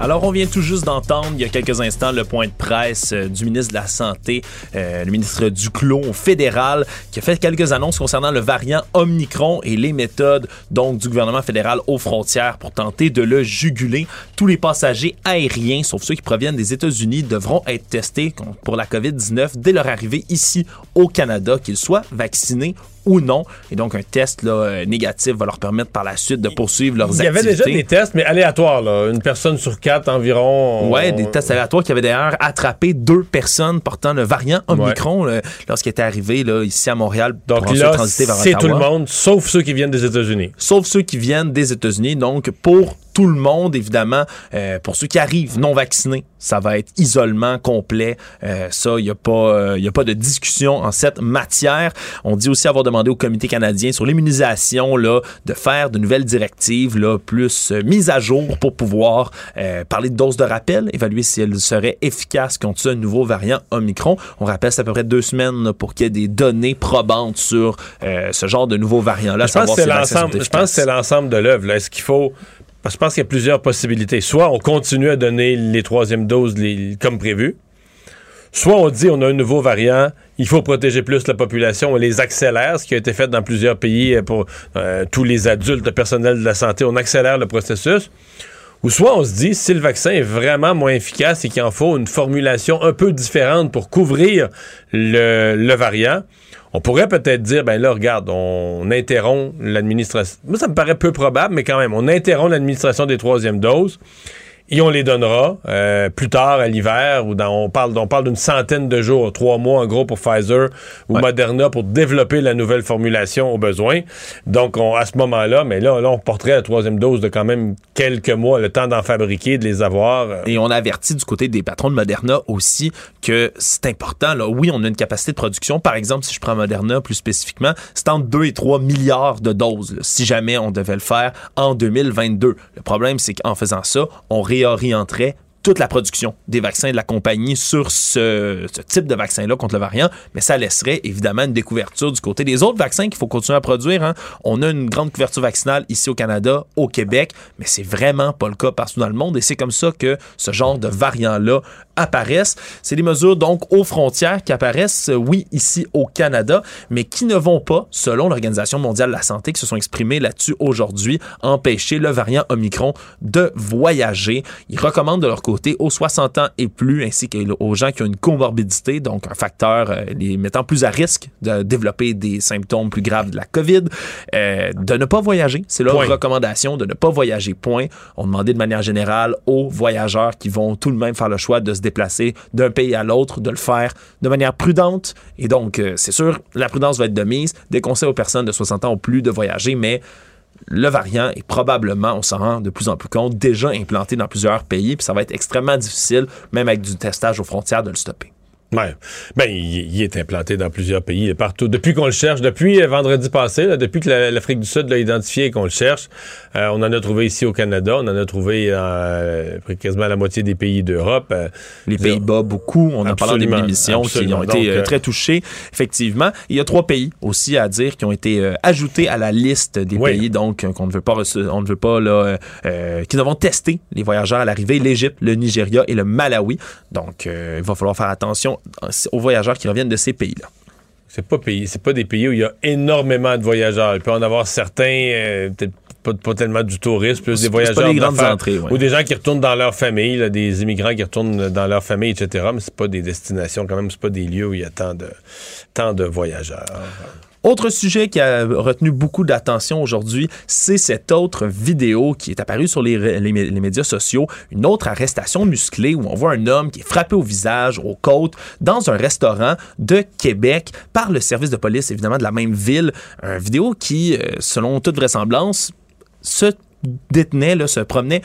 Alors, on vient tout juste d'entendre, il y a quelques instants, le point de presse euh, du ministre de la Santé, euh, le ministre Duclos fédéral, qui a fait quelques annonces concernant le variant Omicron et les méthodes donc du gouvernement fédéral aux frontières pour tenter de le juguler. Tous les passagers aériens, sauf ceux qui proviennent des États-Unis, devront être testés pour la COVID-19 dès leur arrivée ici au Canada, qu'ils soient vaccinés ou non. Et donc, un test là, euh, négatif va leur permettre par la suite de poursuivre leurs activités. Il y avait déjà des tests, mais aléatoires. Là. Une personne sur quatre environ. Ouais, des tests aléatoires qui avaient d'ailleurs attrapé deux personnes portant le variant Omicron lorsqu'il était arrivé là, ici à Montréal. Donc là, c'est tout le monde, sauf ceux qui viennent des États-Unis. Sauf ceux qui viennent des États-Unis. Donc, pour tout le monde, évidemment. Euh, pour ceux qui arrivent non vaccinés, ça va être isolement complet. Euh, ça, il n'y a, pas, euh, a pas de discussion en cette matière. On dit aussi avoir demandé au comité canadien sur l'immunisation là, de faire de nouvelles directives là, plus mises à jour pour pouvoir parler de doses de rappel, évaluer si elles seraient efficaces contre ce nouveau variant Omicron. On rappelle, c'est à peu près deux semaines pour qu'il y ait des données probantes sur ce genre de nouveau variant-là. Je pense que c'est l'ensemble de l'œuvre. Est-ce qu'il faut parce que je pense qu'il y a plusieurs possibilités. Soit on continue à donner les troisièmes doses comme prévu, soit on dit on a un nouveau variant, il faut protéger plus la population, on les accélère, ce qui a été fait dans plusieurs pays pour euh, tous les adultes, le personnel de la santé, on accélère le processus. Ou soit on se dit, si le vaccin est vraiment moins efficace et qu'il en faut une formulation un peu différente pour couvrir le variant, on pourrait peut-être dire, ben là, regarde, on interrompt l'administration. Moi, ça me paraît peu probable, mais quand même, on interrompt l'administration des troisièmes doses et on les donnera euh, plus tard à l'hiver ou dans, on parle on parle d'une centaine de jours, trois mois en gros pour Pfizer ou Moderna pour développer la nouvelle formulation au besoin. Donc on, à ce moment-là, mais là, là on porterait la troisième dose de quand même quelques mois, le temps d'en fabriquer, de les avoir. Euh. Et on a averti du côté des patrons de Moderna aussi que c'est important. Là, oui, on a une capacité de production. Par exemple, si je prends Moderna plus spécifiquement, c'est entre 2 et 3 milliards de doses si jamais on devait le faire en 2022. Le problème, c'est qu'en faisant ça, on réorienterait toute la production des vaccins de la compagnie sur ce, type de vaccin-là contre le variant, mais ça laisserait évidemment une découverture du côté des autres vaccins qu'il faut continuer à produire. Hein. On a une grande couverture vaccinale ici au Canada, au Québec, mais c'est vraiment pas le cas partout dans le monde et c'est comme ça que ce genre de variant-là apparaissent. C'est des mesures donc aux frontières qui apparaissent, oui, ici au Canada, mais qui ne vont pas, selon l'Organisation mondiale de la santé, qui se sont exprimés là-dessus aujourd'hui, empêcher le variant Omicron de voyager. Ils recommandent de leur côté aux 60 ans et plus, ainsi qu'aux gens qui ont une comorbidité, donc un facteur euh, les mettant plus à risque de développer des symptômes plus graves de la COVID, euh, de ne pas voyager. C'est leur recommandation de ne pas voyager, point. On demandait de manière générale aux voyageurs qui vont tout de même faire le choix de se déplacer d'un pays à l'autre, de le faire de manière prudente. Et donc, euh, c'est sûr, la prudence va être de mise. Des conseils aux personnes de 60 ans ou plus de voyager, mais le variant est probablement, on s'en rend de plus en plus compte, déjà implanté dans plusieurs pays, puis ça va être extrêmement difficile, même avec du testage aux frontières, de le stopper. Ouais. Ben, il, est implanté dans plusieurs pays, partout. Depuis qu'on le cherche, depuis euh, vendredi passé, depuis que l'Afrique du Sud l'a identifié et qu'on le cherche, euh, on en a trouvé ici au Canada, on en a trouvé euh, quasiment la moitié des pays d'Europe. Les Pays-Bas, beaucoup. On en parle des émissions qui ont été très touchés. Effectivement, il y a trois pays aussi à dire qui ont été ajoutés à la liste des pays donc qu'on ne veut pas, on ne veut pas là, qui vont tester les voyageurs à l'arrivée l'Égypte, le Nigeria et le Malawi. Donc, il va falloir faire attention aux voyageurs qui reviennent de ces pays-là. C'est pas pays, c'est pas des pays où il y a énormément de voyageurs. Il peut en avoir certains, euh, peut-être pas, tellement du tourisme, plus des voyageurs ou des gens qui retournent dans leur famille, des immigrants qui retournent dans leur famille, etc. Mais c'est pas des destinations quand même, c'est pas des lieux où il y a tant de tant de voyageurs. Autre sujet qui a retenu beaucoup d'attention aujourd'hui, c'est cette autre vidéo qui est apparue sur les, les, médias sociaux, une autre arrestation musclée où on voit un homme qui est frappé au visage, aux côtes, dans un restaurant de Québec par le service de police, évidemment, de la même ville. Une vidéo qui, euh, selon toute vraisemblance, se détenait, se promenait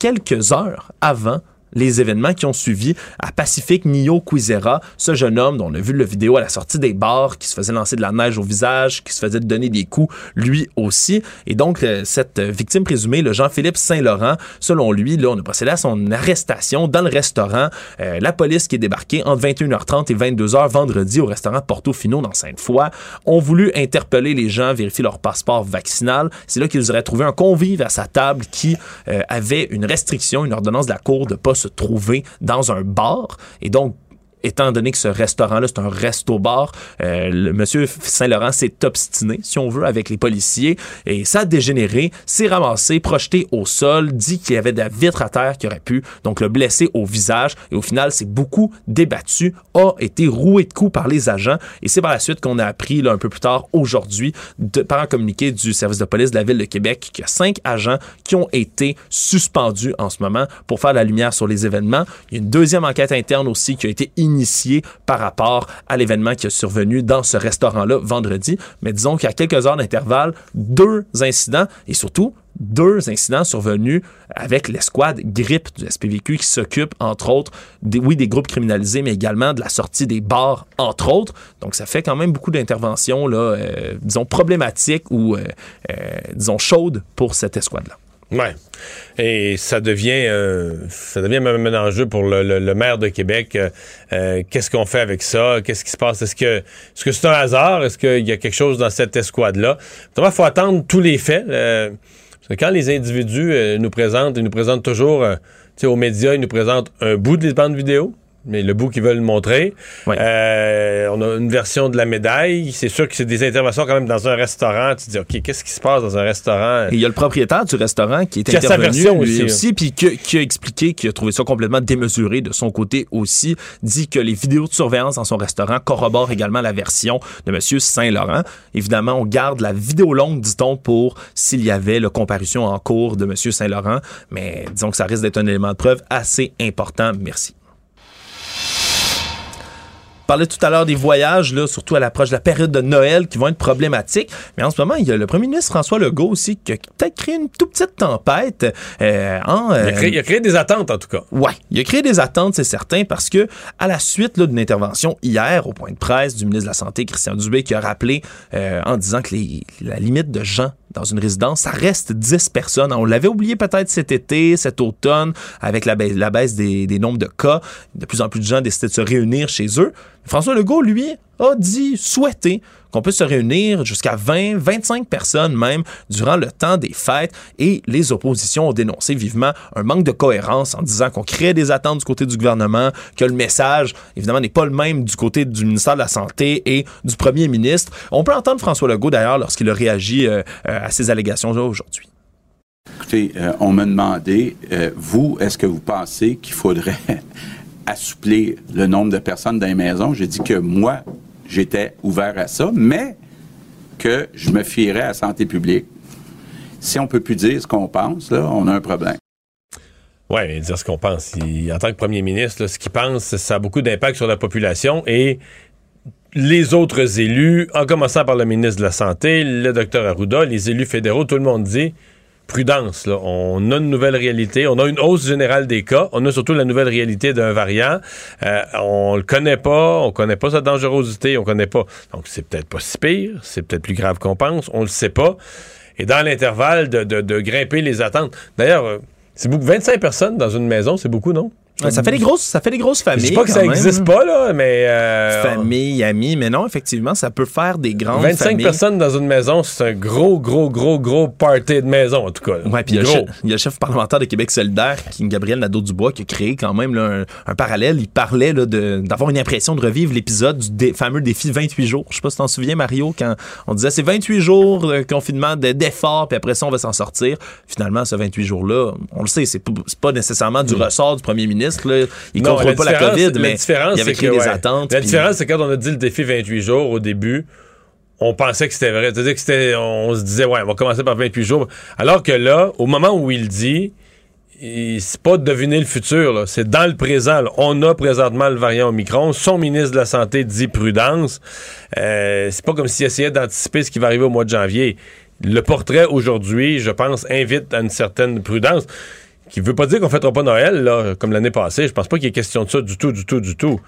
quelques heures avant les événements qui ont suivi à Pacifique Nio Quizera, ce jeune homme dont on a vu le vidéo à la sortie des bars, qui se faisait lancer de la neige au visage, qui se faisait donner des coups, lui aussi. Et donc, euh, cette victime présumée, le Jean-Philippe Saint-Laurent, selon lui, là, on a procédé à son arrestation dans le restaurant. Euh, la police qui est débarquée entre 21h30 et 22h vendredi au restaurant Portofino dans Sainte-Foy ont voulu interpeller les gens, vérifier leur passeport vaccinal. C'est là qu'ils auraient trouvé un convive à sa table qui euh, avait une restriction, une ordonnance de la Cour de pas se trouver dans un bar. Et donc, étant donné que ce restaurant-là, c'est un resto-bar, euh, le monsieur Saint-Laurent s'est obstiné, si on veut, avec les policiers, et ça a dégénéré, s'est ramassé, projeté au sol, dit qu'il y avait de la vitre à terre qui aurait pu, donc le blesser au visage, et au final, c'est beaucoup débattu, a été roué de coups par les agents, et c'est par la suite qu'on a appris, là, un peu plus tard, aujourd'hui, par un communiqué du service de police de la Ville de Québec, qu'il y a cinq agents qui ont été suspendus en ce moment pour faire la lumière sur les événements. Il y a une deuxième enquête interne aussi qui a été initié par rapport à l'événement qui a survenu dans ce restaurant-là vendredi. Mais disons a quelques heures d'intervalle, deux incidents et surtout deux incidents survenus avec l'escouade grippe du SPVQ qui s'occupe, entre autres, des, oui, des groupes criminalisés, mais également de la sortie des bars, entre autres. Donc, ça fait quand même beaucoup d'interventions, euh, disons, problématiques ou, euh, euh, disons, chaudes pour cette escouade-là. Ouais. Et ça devient, euh, ça devient même un enjeu pour le, maire de Québec. Euh, euh, qu'est-ce qu'on fait avec ça? Qu'est-ce qui se passe? Est-ce que est-ce que c'est un hasard? Est-ce qu'il y a quelque chose dans cette escouade-là? Il faut attendre tous les faits. parce que quand les individus nous présentent, ils nous présentent toujours, aux médias, ils nous présentent un bout de bandes vidéo mais le bout qu'ils veulent montrer. Euh, on a une version de la médaille. C'est sûr que c'est des interventions quand même dans un restaurant. Tu te dis, OK, qu'est-ce qui se passe dans un restaurant? il y a le propriétaire du restaurant qui est intervenu sa version lui aussi, puis qui, a expliqué qu'il a trouvé ça complètement démesuré de son côté aussi. Dit que les vidéos de surveillance dans son restaurant corroborent également la version de M. Saint-Laurent. Évidemment, on garde la vidéo longue, dit-on, pour s'il y avait la comparution en cours de M. Saint-Laurent. Mais disons que ça risque d'être un élément de preuve assez important. Merci parlait tout à l'heure des voyages, là, surtout à l'approche de la période de Noël, qui vont être problématiques. Mais en ce moment, il y a le premier ministre François Legault aussi qui a peut-être créé une toute petite tempête. Euh, en, il, a créé, il, a créé, des attentes, en tout cas. Ouais, il a créé des attentes, c'est certain, parce que à la suite d'une intervention hier au point de presse du ministre de la Santé, Christian Dubé, qui a rappelé euh, en disant que les, la limite de gens dans une résidence, ça reste 10 personnes. On l'avait oublié peut-être cet été, cet automne, avec la baisse, des, des nombres de cas. De plus en plus de gens décidaient de se réunir chez eux. François Legault, lui, a dit souhaiter qu'on puisse se réunir jusqu'à 20, 25 personnes même durant le temps des fêtes et les oppositions ont dénoncé vivement un manque de cohérence en disant qu'on crée des attentes du côté du gouvernement, que le message, évidemment, n'est pas le même du côté du ministère de la Santé et du premier ministre. On peut entendre François Legault d'ailleurs lorsqu'il a réagi euh, euh, à ces allégations-là aujourd'hui. Écoutez, euh, on m'a demandé, vous, est-ce que vous pensez qu'il faudrait assouplir le nombre de personnes dans les maisons? J'ai dit que moi, j'étais ouvert à ça, mais que je me fierais à la santé publique. Si on peut plus dire ce qu'on pense, là, on a un problème. Oui, dire ce qu'on pense. En tant que premier ministre, ce qu'il pense, ça a beaucoup d'impact sur la population et les autres élus, en commençant par le ministre de la Santé, le docteur Arruda, les élus fédéraux, tout le monde dit prudence. Là. On a une nouvelle réalité. On a une hausse générale des cas. On a surtout la nouvelle réalité d'un variant. Euh, on le connaît pas. On connaît pas sa dangerosité. On connaît pas. Donc, c'est peut-être pas si pire. C'est peut-être plus grave qu'on pense. On le sait pas. Et dans l'intervalle de, de- grimper les attentes. D'ailleurs, euh, c'est beaucoup. 25 personnes dans une maison, c'est beaucoup, non? Ouais, ça fait des grosses, ça fait des grosses familles. Je dis pas que ça même. existe pas, là, mais. euh, Famille, amis, mais non, effectivement, ça peut faire des grandes 25 familles. personnes dans une maison, c'est un gros, gros, gros, gros party de maison, en tout cas. Ouais, puis il y, a le chef- parlementaire de Québec solidaire, qui, Gabriel Nadeau-Dubois, qui a créé quand même là, un, un parallèle. Il parlait là, de- d'avoir une impression de revivre l'épisode du dé- fameux défi 28 jours. Je sais pas si t'en souviens, Mario, quand on disait c'est 28 jours de confinement, de- d'efforts, puis après ça, on va s'en sortir. Finalement, ce 28 jours-là, on le sait, c'est pas, c'est pas nécessairement du ressort du premier ministre. Là. Il Non, contrôle pas la COVID, la mais différence, il avait c'est créé que, des ouais, attentes. La différence, c'est quand on a dit le défi 28 jours au début, on pensait que c'était vrai. C'est-à-dire que c'était, on se disait, ouais, on va commencer par 28 jours. Alors que là, au moment où il dit, c'est pas de deviner le futur, c'est dans le présent. là. On a présentement le variant Omicron. Son ministre de la Santé dit prudence. Euh, c'est pas comme s'il essayait d'anticiper ce qui va arriver au mois de janvier. Le portrait aujourd'hui, je pense, invite à une certaine prudence qui veut pas dire qu'on fêtera pas Noël, là, comme l'année passée. Je pense pas qu'il y ait question de ça du tout, du tout, du tout.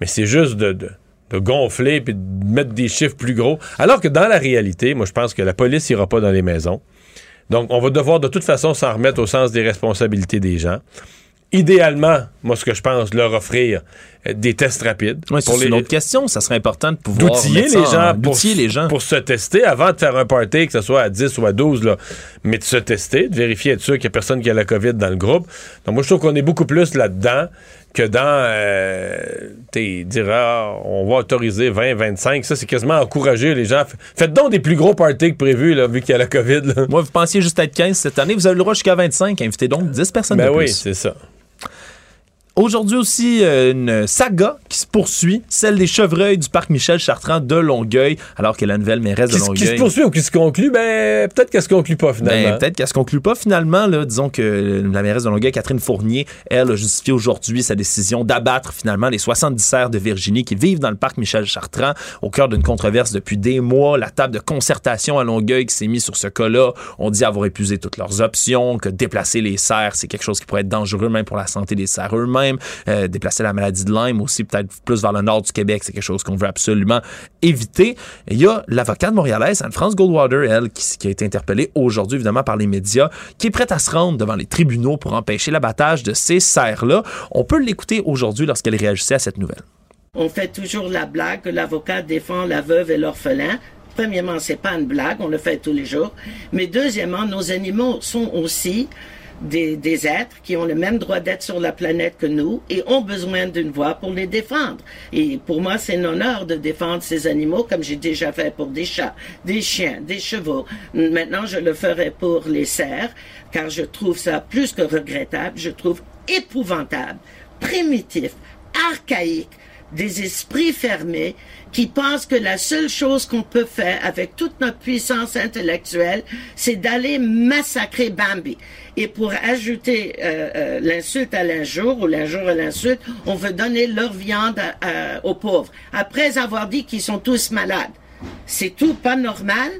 Mais c'est juste de, gonfler puis de mettre des chiffres plus gros. Alors que dans la réalité, moi, je pense que la police ira pas dans les maisons. Donc, on va devoir de toute façon s'en remettre au sens des responsabilités des gens. Idéalement, moi, ce que je pense, leur offrir des tests rapides. Ouais, c'est pour une autre question. Ça serait important de pouvoir d'outiller les en- gens, pour, les gens. pour se tester avant de faire un party, que ce soit à 10 ou à 12, là, mais de se tester, de vérifier, être sûr qu'il n'y a personne qui a la COVID dans le groupe. Donc, moi, je trouve qu'on est beaucoup plus là-dedans que dans euh, t'es- dire ah, on va autoriser 20, 25. Ça, c'est quasiment encourager les gens. Faites donc des plus gros parties que prévu, là, vu qu'il y a la COVID. Là. Moi, vous pensiez juste être 15 cette année. Vous avez le droit jusqu'à 25. Invitez donc 10 personnes Ben de plus. oui, c'est ça. Aujourd'hui aussi, euh, une saga qui se poursuit, celle des chevreuils du parc Michel Chartrand de Longueuil, alors que la nouvelle mairesse de Longueuil... qui se poursuit ou qui se conclut, ben peut-être qu'elle se conclut pas finalement. Ben, peut-être qu'elle se conclut pas finalement. Là. Disons que la mairesse de Longueuil, Catherine Fournier, elle a justifié aujourd'hui sa décision d'abattre finalement les 70 cerfs de Virginie qui vivent dans le parc Michel Chartrand, au cœur d'une controverse depuis des mois. La table de concertation à Longueuil qui s'est mise sur ce cas-là. On dit avoir épuisé toutes leurs options, que déplacer les cerfs, c'est quelque chose qui pourrait être dangereux même pour la santé des cerfs eux-mêmes. Euh, déplacer la maladie de Lyme aussi, peut-être plus vers le nord du Québec, c'est quelque chose qu'on veut absolument éviter. Il y a l'avocate montréalaise Anne-France Goldwater, elle, qui, a été interpellée aujourd'hui, évidemment, par les médias, qui est prête à se rendre devant les tribunaux pour empêcher l'abattage de ces cerfs-là. On peut l'écouter aujourd'hui lorsqu'elle réagissait à cette nouvelle. On fait toujours la blague que l'avocat défend la veuve et l'orphelin. Premièrement, c'est pas une blague, on le fait tous les jours. Mais deuxièmement, nos animaux sont aussi des, des êtres qui ont le même droit d'être sur la planète que nous et ont besoin d'une voix pour les défendre. Et pour moi, c'est un honneur de défendre ces animaux comme j'ai déjà fait pour des chats, des chiens, des chevaux. Maintenant, je le ferai pour les cerfs car je trouve ça plus que regrettable, je trouve épouvantable, primitif, archaïque, des esprits fermés qui pensent que la seule chose qu'on peut faire avec toute notre puissance intellectuelle, c'est d'aller massacrer Bambi. Et pour ajouter euh, euh, l'insulte à l'injure ou l'injure à l'insulte, on veut donner leur viande aux pauvres. Après avoir dit qu'ils sont tous malades. C'est tout pas normal.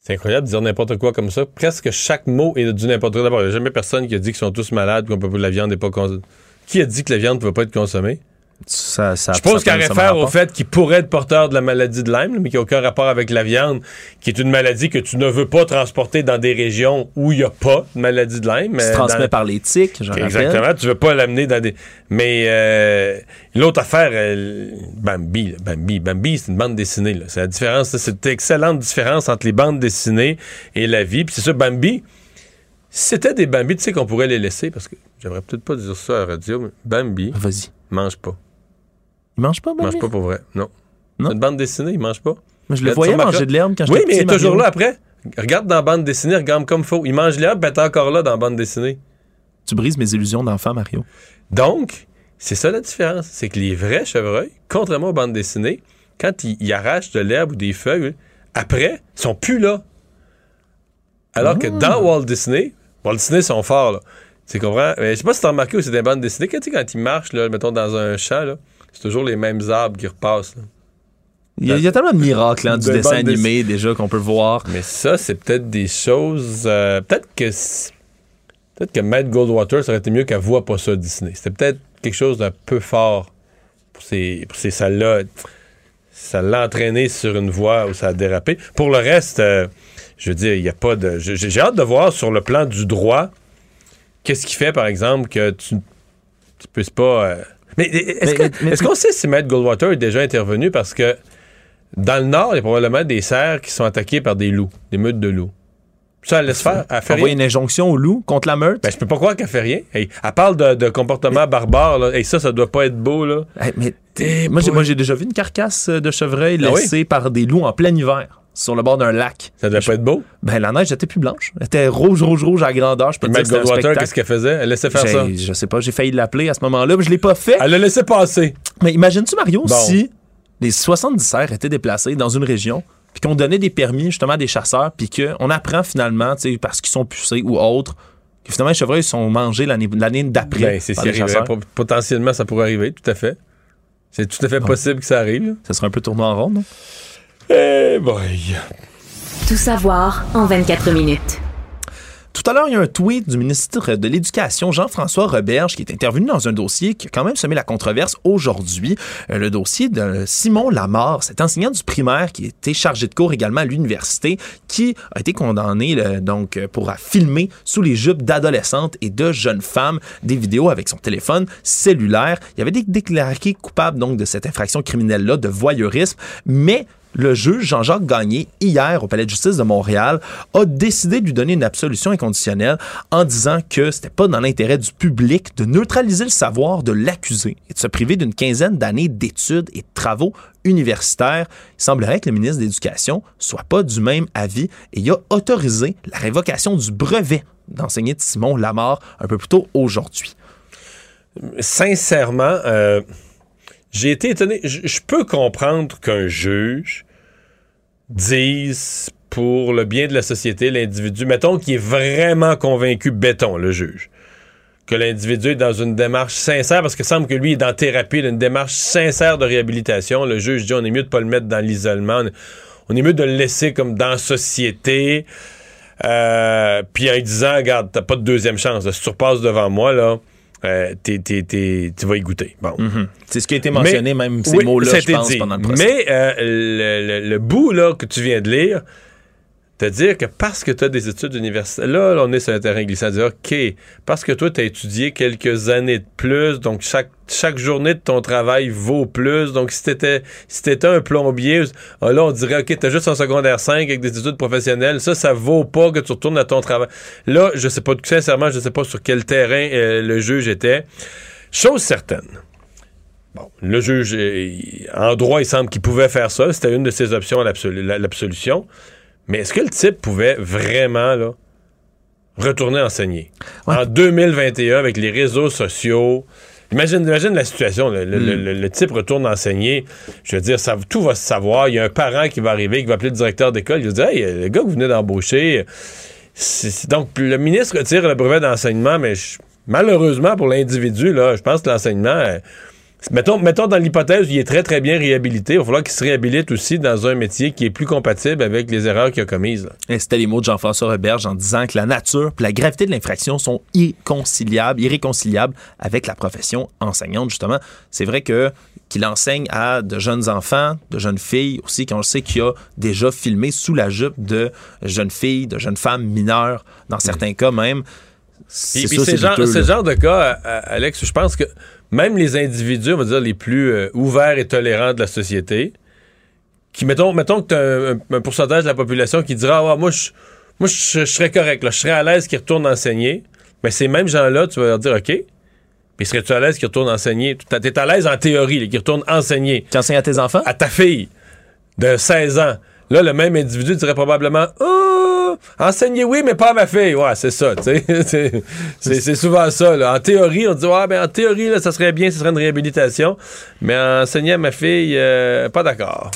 C'est incroyable de dire n'importe quoi comme ça. Presque chaque mot est du n'importe quoi. D'abord, il n'y a jamais personne qui a dit qu'ils sont tous malades, qu'on peut la viande n'est pas consommée. Qui a dit que la viande ne peut pas être consommée? Ça, ça, Je pense qu'il réfère au fait qu'il pourrait être porteur de la maladie de Lyme, mais qui n'a aucun rapport avec la viande, qui est une maladie que tu ne veux pas transporter dans des régions où il n'y a pas de maladie de Lyme. Qui se transmet dans- par les tiques, je rappelle. Exactement, tu veux pas l'amener dans des. Mais euh, l'autre affaire, euh, Bambi, Bambi, Bambi, c'est une bande dessinée. C'est la différence, c'est une excellente différence entre les bandes dessinées et la vie. Puis c'est ça, Bambi. Si c'était des Bambi, tu sais qu'on pourrait les laisser parce que j'aimerais peut-être pas dire ça à la radio, mais Bambi. Vas-y. Mange pas. Il mange pas, Il mange pas pour vrai. Non. Non? Une bande dessinée, il mange pas. Mais je le voyais manger de l'herbe quand Oui, j'étais mais il est toujours là après. Regarde dans la bande dessinée, regarde comme faut. Il mange l'herbe, ben t'es encore là dans la bande dessinée. Tu brises mes illusions d'enfant, Mario. Donc, c'est ça la différence. C'est que les vrais chevreuils, contrairement aux bandes dessinées, quand ils, ils arrachent de l'herbe ou des feuilles, après, ils sont plus là. Alors que dans Walt Disney, Walt Disney sont forts, là. Tu comprends? Mais je sais pas si t'as remarqué aussi des bandes dessinées, quand, tu sais, quand ils marchent, là, mettons, dans un champ, là, c'est toujours les mêmes arbres qui repassent. là. Il y, a, il y a tellement de miracles hein, du De dessin animé déjà qu'on peut voir. Mais ça, c'est peut-être des choses. euh, peut-être que. Peut-être que Matt Goldwater, ça aurait été mieux qu'elle voit pas ça Disney. C'était peut-être quelque chose d'un peu fort pour ces, pour ces salles-là. Ça l'a entraîné sur une voie où ça a dérapé. Pour le reste, euh, je veux dire, il n'y a pas de. J'ai j'ai hâte de voir sur le plan du droit, qu'est-ce qui fait, par exemple, que tu ne puisses pas. euh, Mais est-ce qu'on sait si Matt Goldwater est déjà intervenu? Parce que dans le Nord, il y a probablement des cerfs qui sont attaqués par des loups, des meutes de loups. Ça, elle laisse faire. Elle fait Envoyer une injonction au loup contre la meute? Ben, je peux pas croire qu'elle fait rien. Hey, elle parle de, de comportement barbare. Là. Hey, ça, ça doit pas être beau. Là. Hey, mais moi, j'ai, déjà vu une carcasse de chevreuil Ah oui? laissée par des loups en plein hiver sur le bord d'un lac. Ça doit pas être beau? Ben, la neige était plus blanche. Elle était rouge, rouge, rouge à grandeur. Je peux te dire Goldwater, qu'est-ce qu'elle faisait? Elle laissait faire ça. Je sais pas, j'ai failli l'appeler à ce moment-là, mais je l'ai pas fait. Elle l'a laissé passer. Mais imagines-tu, Mario, Bon. si les 70 cerfs étaient déplacés dans une région, puis qu'on donnait des permis justement à des chasseurs, puis qu'on apprend finalement, tu sais, parce qu'ils sont pucés ou autres, que finalement les chevreuils sont mangés l'année, d'après Ben, c'est. Pot- Potentiellement, ça pourrait arriver, tout à fait. C'est tout à fait possible que ça arrive. Ça serait un peu tourné en rond, non? Eh boy. Tout savoir en 24 minutes. Tout à l'heure, il y a un tweet du ministre de l'Éducation, Jean-François Roberge, qui est intervenu dans un dossier qui a quand même semé la controverse aujourd'hui. Euh, le dossier de Simon Lamar, cet enseignant du primaire qui était chargé de cours également à l'université, qui a été condamné là, donc euh, pour filmer sous les jupes d'adolescentes et de jeunes femmes des vidéos avec son téléphone cellulaire. Il avait été déclaré coupable donc de cette infraction criminelle-là de voyeurisme, mais le juge Jean-Jacques Gagné, hier au Palais de justice de Montréal, a décidé de lui donner une absolution inconditionnelle en disant que c'était pas dans l'intérêt du public de neutraliser le savoir de l'accusé et de se priver d'une quinzaine d'années d'études et de travaux universitaires. Il semblerait que le ministre de l'Éducation soit pas du même avis et a autorisé la révocation du brevet d'enseigner de Simon Lamar un peu plus tôt aujourd'hui. Sincèrement, euh, j'ai été étonné. Je peux comprendre qu'un juge dise pour le bien de la société, l'individu, mettons qu'il est vraiment convaincu, béton, le juge, que l'individu est dans une démarche sincère, parce que semble que lui est dans thérapie, il une démarche sincère de réhabilitation. Le juge dit on est mieux de pas le mettre dans l'isolement, on est- mieux de le laisser comme dans la société. Euh, puis en disant, regarde, t'as pas de deuxième chance. là. Si tu repasses devant moi, là, euh, t'es- t'es- t'es- tu vas y goûter. Bon. C'est ce qui a été mentionné, Mais- même ces oui, mots-là, je pense, dit. pendant le procès. Mais euh, le, le- le bout là, que tu viens de lire, te dire que parce que tu as des études universitaires, là, on est sur un terrain glissant, dire, OK, parce que toi, tu as étudié quelques années de plus, donc chaque, chaque journée de ton travail vaut plus. Donc, si t'étais si t'étais un plombier, ah, là, on dirait, OK, t'as juste un secondaire 5 avec des études professionnelles, ça, ça vaut pas que tu retournes à ton travail. Là, je sais pas, sincèrement, je sais pas sur quel terrain euh, le juge était. Chose certaine. Bon, le juge, en droit, il semble qu'il pouvait faire ça. C'était une de ses options à l'absolu- la- l'absolution. Mais est-ce que le type pouvait vraiment là, retourner enseigner? En 2021, avec les réseaux sociaux, imagine, imagine la situation. Le, le- le- le type retourne enseigner. Je veux dire, ça, tout va se savoir. Il y a un parent qui va arriver, qui va appeler le directeur d'école. Il va dire Hey, le gars que vous venez d'embaucher. donc, le ministre retire le brevet d'enseignement, mais je- malheureusement pour l'individu, je pense que l'enseignement. Euh, Mettons, mettons dans l'hypothèse où il est très, très bien réhabilité, il va falloir qu'il se réhabilite aussi dans un métier qui est plus compatible avec les erreurs qu'il a commises. Et c'était les mots de Jean-François Roberge en disant que la nature et la gravité de l'infraction sont irréconciliables, irréconciliables avec la profession enseignante, justement. C'est vrai que qu'il enseigne à de jeunes enfants, de jeunes filles aussi, qu'on sait qu'il a déjà filmé sous la jupe de jeunes filles, de jeunes femmes mineures, dans certains cas même. C'est ce genre, genre de cas, Alex, je pense que même les individus, on va dire, les plus euh, ouverts et tolérants de la société, qui, mettons, mettons que tu as un, pourcentage de la population qui dira ah, Moi, je, moi je, serais correct, là, je serais à l'aise qu'ils retournent enseigner. Mais ces mêmes gens-là, tu vas leur dire OK. Puis serais-tu à l'aise qu'ils retournent enseigner? Tu es à l'aise en théorie, qu'ils retournent enseigner. Tu enseignes à tes enfants? À ta fille de 16 ans. Là, le même individu dirait probablement Oh, enseigner, oui, mais pas à ma fille. Ouais, c'est ça, c'est souvent ça. En théorie, on dit Ouais, ben en théorie, ça serait bien, ce serait une réhabilitation. Mais enseigner à ma fille, euh, pas d'accord.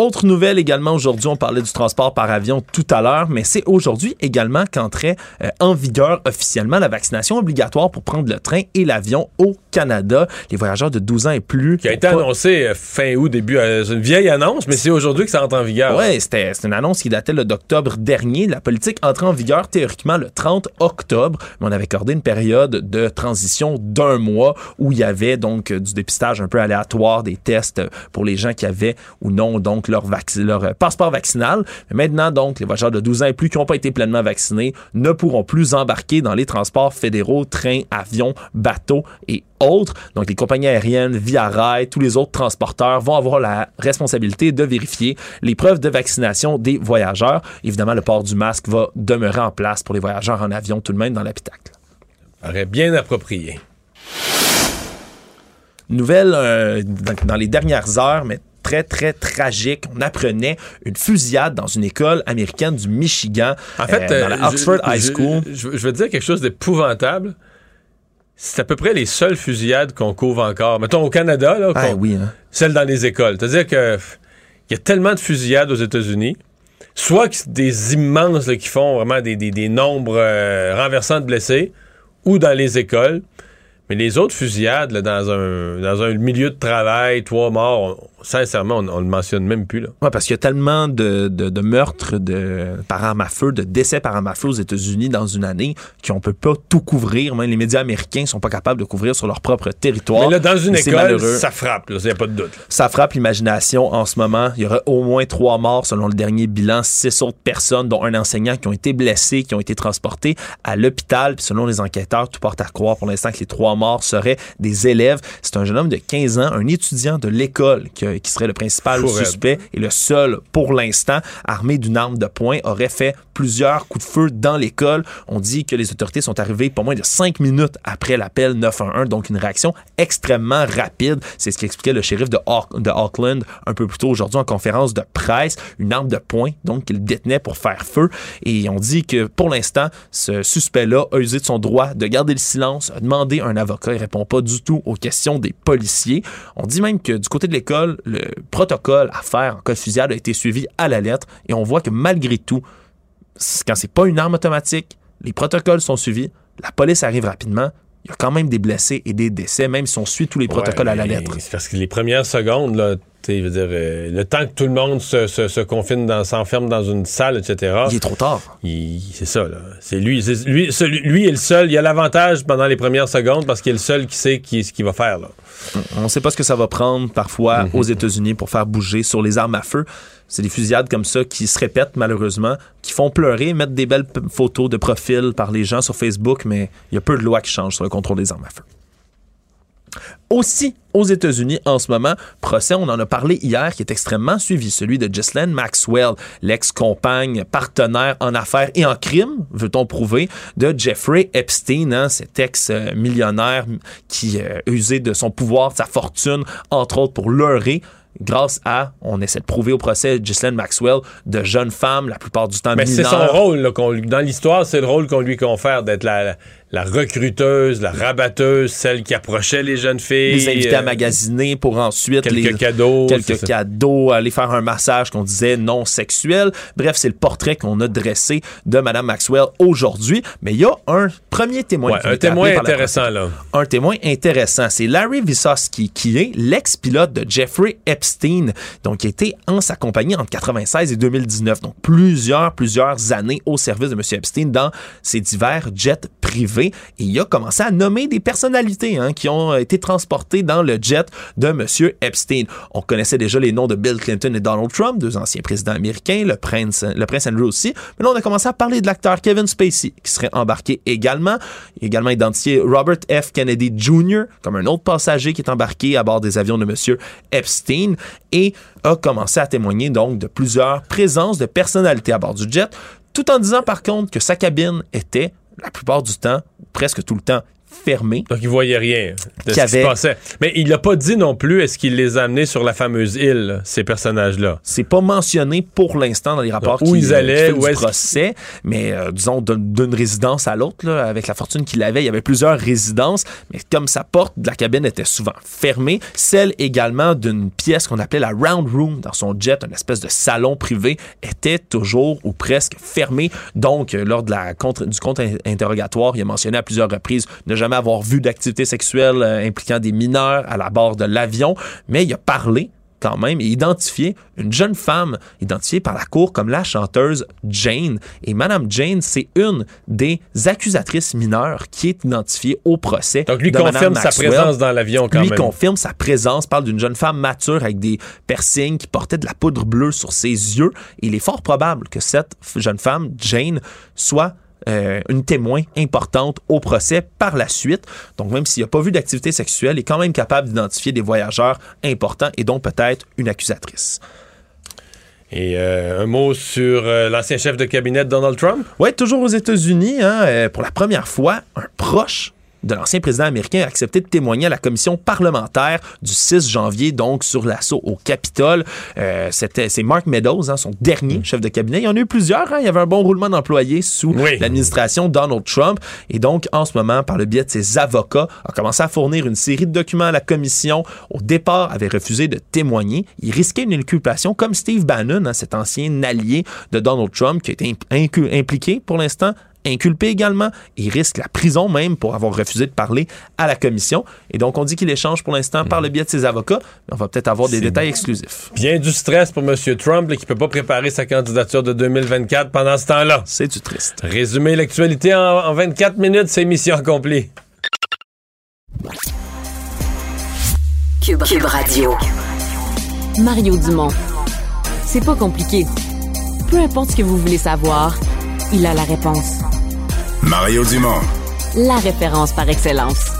Autre nouvelle également aujourd'hui, on parlait du transport par avion tout à l'heure, mais c'est aujourd'hui également qu'entrait euh, en vigueur officiellement la vaccination obligatoire pour prendre le train et l'avion au Canada. Les voyageurs de 12 ans et plus. Qui a été annoncé euh, fin août, début. Euh, c'est une vieille annonce, mais c'est aujourd'hui que ça entre en vigueur. Oui, c'était une annonce qui datait d'octobre dernier. La politique entre en vigueur théoriquement le 30 octobre, mais on avait accordé une période de transition d'un mois où il y avait donc du dépistage un peu aléatoire, des tests pour les gens qui avaient ou non donc leur, leur euh, passeport vaccinal. Mais maintenant, donc, les voyageurs de 12 ans et plus qui n'ont pas été pleinement vaccinés ne pourront plus embarquer dans les transports fédéraux, trains, avions, bateaux et autres. Donc, les compagnies aériennes, Via Rail, tous les autres transporteurs vont avoir la responsabilité de vérifier les preuves de vaccination des voyageurs. Évidemment, le port du masque va demeurer en place pour les voyageurs en avion tout de même dans l'habitacle. Paraît bien approprié. Nouvelle euh, dans les dernières heures, mais très, très tragique. On apprenait une fusillade dans une école américaine du Michigan, en fait, euh, dans la Oxford High School. Je, veux dire quelque chose d'épouvantable. C'est à peu près les seules fusillades qu'on couvre encore. Mettons au Canada, là, ah, oui, hein. celles dans les écoles. C'est-à-dire que il y a tellement de fusillades aux États-Unis, soit des immenses qui font vraiment des, nombres euh, renversants de blessés, ou dans les écoles. Mais les autres fusillades dans, un, dans un milieu de travail, trois morts, sincèrement, on, ne le mentionne même plus. Là. Ouais, parce qu'il y a tellement de, de, meurtres de, par arme à feu, de décès par arme à feu aux États-Unis dans une année qu'on peut pas tout couvrir. Même les médias américains sont pas capables de couvrir sur leur propre territoire. Mais là, dans une école, ça frappe, il n'y a pas de doute. Ça frappe l'imagination en ce moment. Il y aura au moins trois morts selon le dernier bilan, six autres personnes, dont un enseignant qui ont été blessés, qui ont été transportés à l'hôpital. Puis selon les enquêteurs, tout porte à croire pour l'instant que les trois morts seraient des élèves. C'est un jeune homme de 15 ans, un étudiant de l'école qui, serait le principal suspect et le seul pour l'instant, armé d'une arme de poing, aurait fait plusieurs coups de feu dans l'école. On dit que les autorités sont arrivées pas moins de cinq minutes après l'appel 911, donc une réaction extrêmement rapide. C'est ce qu'expliquait le shérif de, de Auckland un peu plus tôt aujourd'hui en conférence de presse. Une arme de poing, donc qu'il détenait pour faire feu. Et on dit que pour l'instant, ce suspect-là a usé de son droit de garder le silence, a demandé un avocat répond pas du tout aux questions des policiers. On dit même que du côté de l'école, le protocole à faire en cas de fusillade a été suivi à la lettre et on voit que malgré tout, quand c'est pas une arme automatique, les protocoles sont suivis, la police arrive rapidement, il y a quand même des blessés et des décès, même si on suit tous les protocoles à la lettre. C'est parce que les premières secondes, là, dire, euh, le temps que tout le monde se, se, confine, dans, s'enferme dans une salle, etc. Il est trop tard. c'est ça, là. C'est lui, lui, lui est le seul. Il a l'avantage pendant les premières secondes parce qu'il est le seul qui sait qui, ce qu'il va faire, là. On ne sait pas ce que ça va prendre parfois mm-hmm. aux États-Unis pour faire bouger sur les armes à feu. C'est des fusillades comme ça qui se répètent malheureusement, qui font pleurer, mettre des belles photos de profil par les gens sur Facebook, mais il y a peu de lois qui changent sur le contrôle des armes à feu. Aussi, aux États-Unis en ce moment, procès, on en a parlé hier, qui est extrêmement suivi, celui de Ghislaine Maxwell, l'ex-compagne, partenaire en affaires et en crime, veut-on prouver, de Jeffrey Epstein, hein, cet ex-millionnaire qui a euh, usé de son pouvoir, de sa fortune, entre autres pour leurrer grâce à, on essaie de prouver au procès Ghislaine Maxwell, de jeunes femmes, la plupart du temps Mais c'est son rôle, dans l'histoire, c'est le rôle qu'on lui confère d'être la, la recruteuse, la rabatteuse, celle qui approchait les jeunes filles. Les invités à euh, magasiner pour ensuite quelques les, cadeaux. quelques cadeaux, aller faire un massage qu'on disait non sexuel. Bref, c'est le portrait qu'on a dressé de Madame Maxwell aujourd'hui. Mais il y a un premier témoin. Ouais, un témoin la intéressant, là. Un témoin intéressant. C'est Larry Visosky, qui est l'ex-pilote de Jeffrey Epstein, donc qui a été en sa compagnie entre 96 et 2019. Donc plusieurs, plusieurs années au service de M. Epstein dans ses divers jets privés. Et il a commencé à nommer des personnalités hein, qui ont été transportées dans le jet de M. Epstein. On connaissait déjà les noms de Bill Clinton et Donald Trump, deux anciens présidents américains, le prince, le prince Andrew aussi. Mais là, on a commencé à parler de l'acteur Kevin Spacey, qui serait embarqué également. Également identifié Robert F. Kennedy Jr. comme un autre passager qui est embarqué à bord des avions de M. Epstein et a commencé à témoigner donc de plusieurs présences de personnalités à bord du jet, tout en disant par contre que sa cabine était, la plupart du temps, presque tout le temps, fermée. Donc, il voyait rien de ce qui se avait- passait. Mais il n'a pas dit non plus est-ce qu'il les a amenés sur la fameuse île, ces personnages-là? C'est pas mentionné pour l'instant dans les rapports Donc, où qui, ils allaient, où du procès, mais euh, disons d'un- d'une résidence à l'autre, avec la fortune qu'il avait, il y avait plusieurs résidences, mais comme sa porte de la cabine était souvent fermée, celle également d'une pièce qu'on appelait la round room dans son jet, une espèce de salon privé, était toujours ou presque fermée. Donc, euh, lors de la contre, du contre-interrogatoire, il a mentionné à plusieurs reprises ne jamais avoir vu d'activité sexuelle euh, impliquant des mineurs à la bord de l'avion, mais il a parlé quand même et identifié une jeune femme identifiée par la cour comme la chanteuse Jane. Et Madame Jane, c'est une des accusatrices mineures qui est identifiée au procès. Donc, lui de confirme sa présence dans l'avion quand lui même. confirme sa présence, parle d'une jeune femme mature avec des piercings qui portait de la poudre bleue sur ses yeux. Et il est fort probable que cette jeune femme, Jane, soit euh, une témoin importante au procès par la suite. Donc, même s'il n'a pas vu d'activité sexuelle, il est quand même capable d'identifier des voyageurs importants et dont peut-être une accusatrice. Et euh, un mot sur euh, l'ancien chef de cabinet de Donald Trump? Oui, toujours aux États-Unis, hein, pour la première fois, un proche de l'ancien président américain a accepté de témoigner à la commission parlementaire du 6 janvier, donc sur l'assaut au Capitole. Euh, c'était, c'est Mark Meadows, hein, son dernier chef de cabinet. Il y en a eu plusieurs. hein. Il y avait un bon roulement d'employés sous l'administration Donald Trump. Et donc, en ce moment, par le biais de ses avocats, a commencé à fournir une série de documents à la commission. Au départ, avait refusé de témoigner. Il risquait une inculpation comme Steve Bannon, hein, cet ancien allié de Donald Trump qui a été impliqué pour l'instant inculpé également. Il risque la prison même pour avoir refusé de parler à la commission. Et donc, on dit qu'il échange pour l'instant par le biais de ses avocats. Mais on va peut-être avoir des détails exclusifs. Bien du stress pour M. Trump là, qui peut pas préparer sa candidature de 2024 pendant ce temps-là. C'est du triste. Résumer l'actualité en, en 24 minutes, c'est mission accomplie. Cube, Cube Radio. Mario Dumont. C'est pas compliqué. Peu importe ce que vous voulez savoir, il a la réponse. Mario Dumont. La référence par excellence.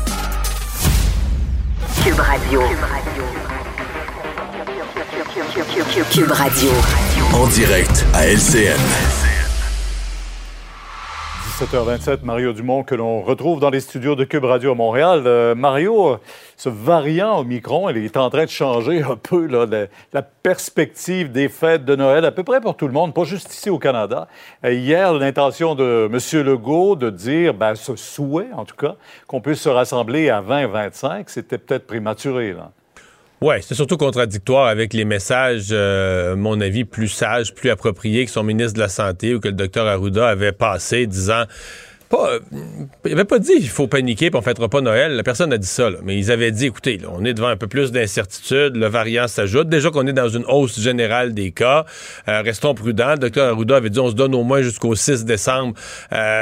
Cube Radio. Cube Radio. En direct à LCN. 17h27, Mario Dumont, que l'on retrouve dans les studios de Cube Radio à Montréal. Euh, Mario, ce variant Omicron, il est en train de changer un peu la perspective des fêtes de Noël, à peu près pour tout le monde, pas juste ici au Canada. Euh, hier, l'intention de M. Legault de dire, ben, ce souhait en tout cas, qu'on puisse se rassembler à 20-25, c'était peut-être prématuré. Là. Oui, c'est surtout contradictoire avec les messages, euh, mon avis, plus sages, plus appropriés que son ministre de la Santé ou que le docteur Arruda avait passé, disant. Pas, euh, il avait pas dit il faut paniquer puis on fêtera pas Noël. La personne a dit ça, mais ils avaient dit écoutez, là, on est devant un peu plus d'incertitude, le variant s'ajoute. Déjà qu'on est dans une hausse générale des cas, Euh, restons prudents. Le docteur Arruda avait dit on se donne au moins jusqu'au 6 décembre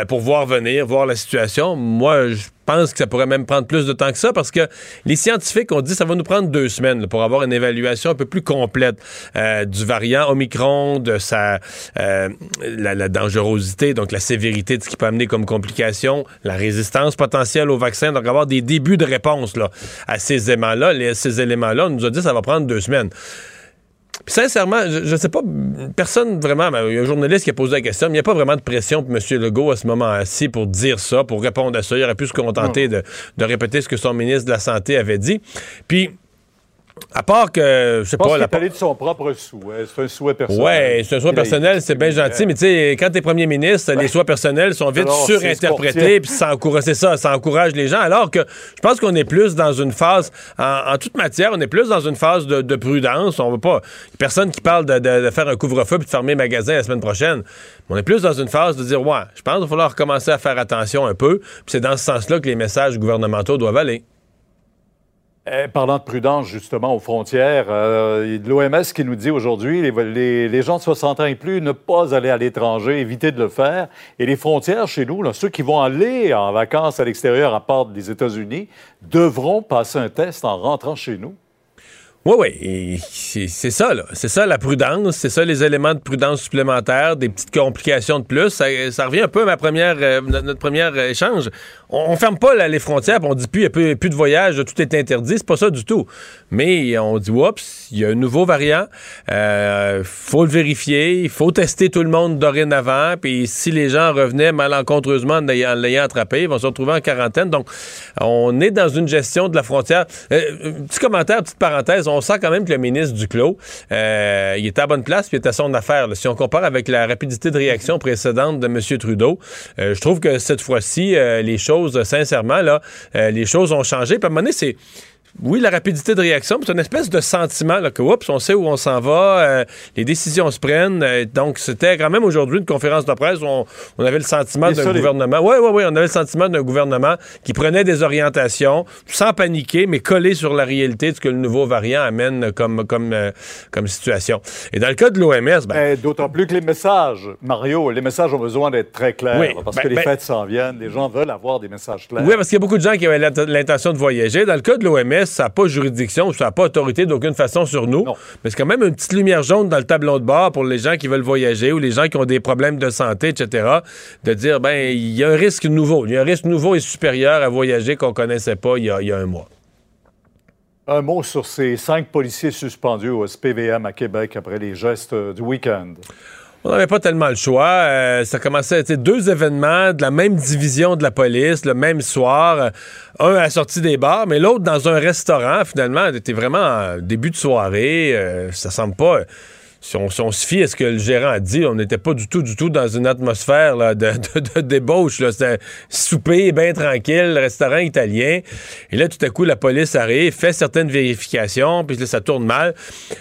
pour voir venir, voir la situation. Moi, je pense que ça pourrait même prendre plus de temps que ça parce que les scientifiques ont dit que ça va nous prendre deux semaines pour avoir une évaluation un peu plus complète euh, du variant Omicron, de sa euh, la, dangerosité, donc la sévérité de ce qui peut amener comme complication, la résistance potentielle au vaccin, donc avoir des débuts de réponse là, à ces éléments-là. Ces éléments-là, on nous a dit que ça va prendre deux semaines. Puis sincèrement, je, je sais pas, personne vraiment, ben, il y a un journaliste qui a posé la question, mais il n'y a pas vraiment de pression pour M. Legault à ce moment-ci pour dire ça, pour répondre à ça. Il aurait pu se contenter de, de répéter ce que son ministre de la Santé avait dit. Puis, À part que, je sais Je pense pas, est allé de son propre souhait. C'est un souhait personnel. Ouais, c'est un souhait Il personnel, c'est bien gentil, mais tu sais, quand t'es premier ministre, les souhaits personnels sont vite Alors, surinterprétés, puis ça encourage, c'est ça, ça encourage les gens. Alors que je pense qu'on est plus dans une phase, en, en toute matière, on est plus dans une phase de, de prudence. On veut pas, personne qui parle de, de- de faire un couvre-feu puis de fermer les magasins la semaine prochaine. On est plus dans une phase de dire, ouais, je pense qu'il va falloir commencer à faire attention un peu. Puis c'est dans ce sens-là que les messages gouvernementaux doivent aller. Eh, parlant de prudence, justement, aux frontières, euh, l'OMS qui nous dit aujourd'hui les, gens de 60 ans et plus ne pas aller à l'étranger, éviter de le faire. Et les frontières chez nous, ceux qui vont aller en vacances à l'extérieur, à part des États-Unis, devront passer un test en rentrant chez nous. Oui, oui, c'est ça, là. C'est ça la prudence, c'est ça les éléments de prudence supplémentaires, des petites complications de plus. Ça, revient un peu à ma première, euh, notre, premier échange. On, on ferme pas les frontières, on dit plus, il n'y a plus, de voyage, tout est interdit. C'est pas ça du tout. Mais on dit, oups, il y a un nouveau variant. Euh, faut le vérifier, il faut tester tout le monde dorénavant. Puis si les gens revenaient malencontreusement en l'ayant attrapé, ils vont se retrouver en quarantaine. Donc, on est dans une gestion de la frontière. Euh, petit commentaire, petite parenthèse, sent quand même que le ministre Duclos, euh, il est à bonne place, puis il est à son affaire. Si on compare avec la rapidité de réaction précédente de M. Trudeau, euh, je trouve que cette fois-ci, euh, les choses, sincèrement, euh, les choses ont changé. Puis à un moment c'est oui, la rapidité de réaction, c'est une espèce de sentiment là, que, oups, on sait où on s'en va, euh, les décisions se prennent. euh, donc, c'était quand même aujourd'hui une conférence de presse où on, on avait le sentiment d'un gouvernement. Oui, oui, oui, on avait le sentiment d'un gouvernement qui prenait des orientations sans paniquer, mais collé sur la réalité de ce que le nouveau variant amène comme, comme, euh, comme situation. Et dans le cas de l'OMS, ben, Eh, D'autant plus que les messages, Mario, les messages ont besoin d'être très clairs. Oui, parce ben- que les ben- fêtes s'en viennent. Les gens veulent avoir des messages clairs. Oui, parce qu'il y a beaucoup de gens qui avaient l'int- l'intention de voyager. Dans le cas de l'OMS, ça n'a pas juridiction, ça n'a pas autorité d'aucune façon sur nous. Mais c'est quand même une petite lumière jaune dans le tableau de bord pour les gens qui veulent voyager ou les gens qui ont des problèmes de santé, etc. De dire, ben, il y a un risque nouveau. Il y a un risque nouveau et supérieur à voyager qu'on connaissait pas il y a, il y a un mois. Un mot sur ces cinq policiers suspendus au SPVM à Québec après les gestes du week-end. On n'avait pas tellement le choix. Euh, ça commençait à être deux événements de la même division de la police, le même soir. Euh, un à la sortie des bars, mais l'autre dans un restaurant. Finalement, c'était vraiment en début de soirée. Euh, ça semble pas. Si on, se fie à ce que le gérant a dit, on n'était pas du tout, du tout dans une atmosphère de, débauche. C'était souper bien tranquille, restaurant italien. Et là, tout à coup, la police arrive, fait certaines vérifications, puis là, ça tourne mal.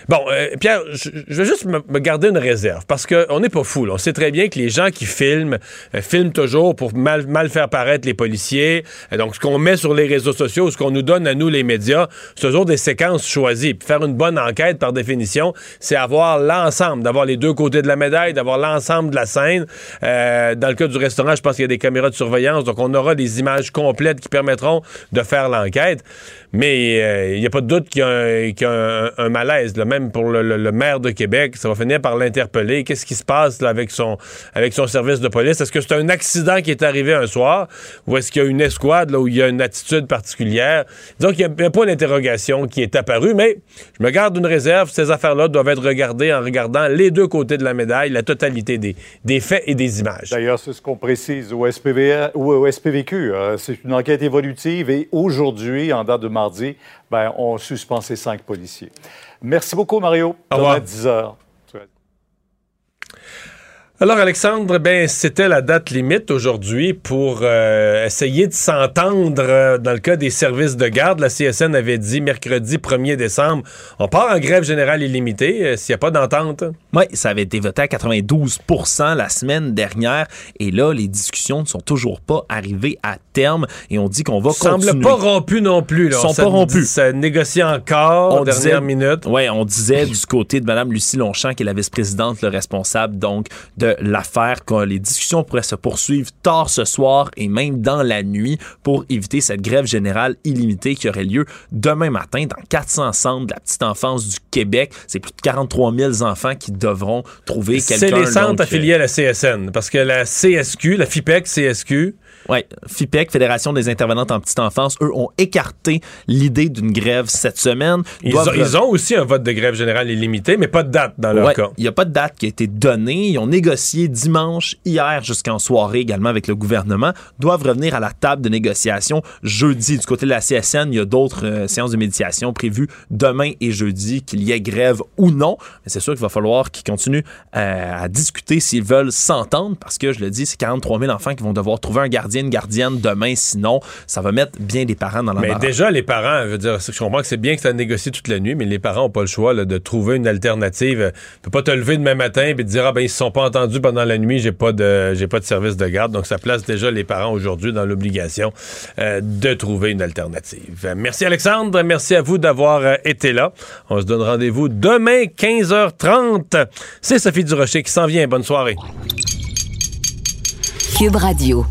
Bon, euh, Pierre, je, vais juste me, garder une réserve, parce qu'on n'est pas fou. On sait très bien que les gens qui filment, euh, filment toujours pour mal, mal faire paraître les policiers. Euh, donc, ce qu'on met sur les réseaux sociaux, ce qu'on nous donne à nous, les médias, c'est toujours des séquences choisies. Puis faire une bonne enquête, par définition, c'est avoir l'ensemble, d'avoir les deux côtés de la médaille, d'avoir l'ensemble de la scène. Euh, dans le cas du restaurant, je pense qu'il y a des caméras de surveillance, donc on aura des images complètes qui permettront de faire l'enquête. Mais euh, il n'y a pas de doute qu'il y a un, a malaise, même pour le, maire de Québec. Ça va finir par l'interpeller. Qu'est-ce qui se passe avec, son, avec son service de police? Est-ce que c'est un accident qui est arrivé un soir? Ou est-ce qu'il y a une escouade là, où il y a une attitude particulière? Disons qu'il n'y a, un point d'interrogation qui est apparu, mais je me garde une réserve. Ces affaires-là doivent être regardées en regardant les deux côtés de la médaille, la totalité des, des faits et des images. D'ailleurs, c'est ce qu'on précise au, SPV, ou au SPVQ. euh, c'est une enquête évolutive et aujourd'hui, en date de mardi, ben, on suspend ces cinq policiers. Merci beaucoup, Mario. Au revoir. Demain à 10 heures. Alors, Alexandre, ben, c'était la date limite aujourd'hui pour euh, essayer de s'entendre euh, dans le cas des services de garde. La CSN avait dit mercredi 1er décembre, on part en grève générale illimitée euh, s'il n'y a pas d'entente. Oui, ça avait été voté à 92% la semaine dernière. Et là, les discussions ne sont toujours pas arrivées à terme. Et on dit qu'on va semble continuer. pas rompu non plus. Là. Ils sont Ça pas rompus. Ça négocie encore, On dernière disait- minute. Oui, on disait du côté de Mme Lucie Longchamp, qui est la vice-présidente, le responsable donc de l'affaire, que les discussions pourraient se poursuivre tard ce soir et même dans la nuit pour éviter cette grève générale illimitée qui aurait lieu demain matin dans 400 centres de la petite enfance du Québec. C'est plus de 43 000 enfants qui devront trouver quelqu'un. C'est les centres donc, affiliés à la CSN. Parce que la CSQ, la FIPEC CSQ, Oui, FIPEC, Fédération des intervenantes en petite enfance, eux ont écarté l'idée d'une grève cette semaine. Ils ont, ils ont, aussi un vote de grève générale illimité, mais pas de date dans leur ouais, cas. Il n'y a pas de date qui a été donnée. Ils ont négocié dimanche, hier, jusqu'en soirée également avec le gouvernement. Doivent revenir à la table de négociation jeudi. Du côté de la CSN, il y a d'autres euh, séances de médiation prévues demain et jeudi, qu'il y ait grève ou non. Mais c'est sûr qu'il va falloir qu'ils continuent euh, à discuter s'ils veulent s'entendre parce que, je le dis, c'est 43 000 enfants qui vont devoir trouver un gardien, une gardienne demain. Sinon, ça va mettre bien des parents dans la Mais déjà, les parents, je veux dire, je comprends que c'est bien que ça négocie toute la nuit, mais les parents n'ont pas le choix là, de trouver une alternative. Tu peux pas te lever demain matin et te dire, ah ben, ils se sont pas entendus pendant la nuit, j'ai pas de, j'ai pas de service de garde. Donc, ça place déjà les parents aujourd'hui dans l'obligation euh, de trouver une alternative. Merci Alexandre, merci à vous d'avoir euh, été là. On se donne rendez-vous demain 15h30. C'est Sophie Durocher qui s'en vient. Bonne soirée. Cube Radio.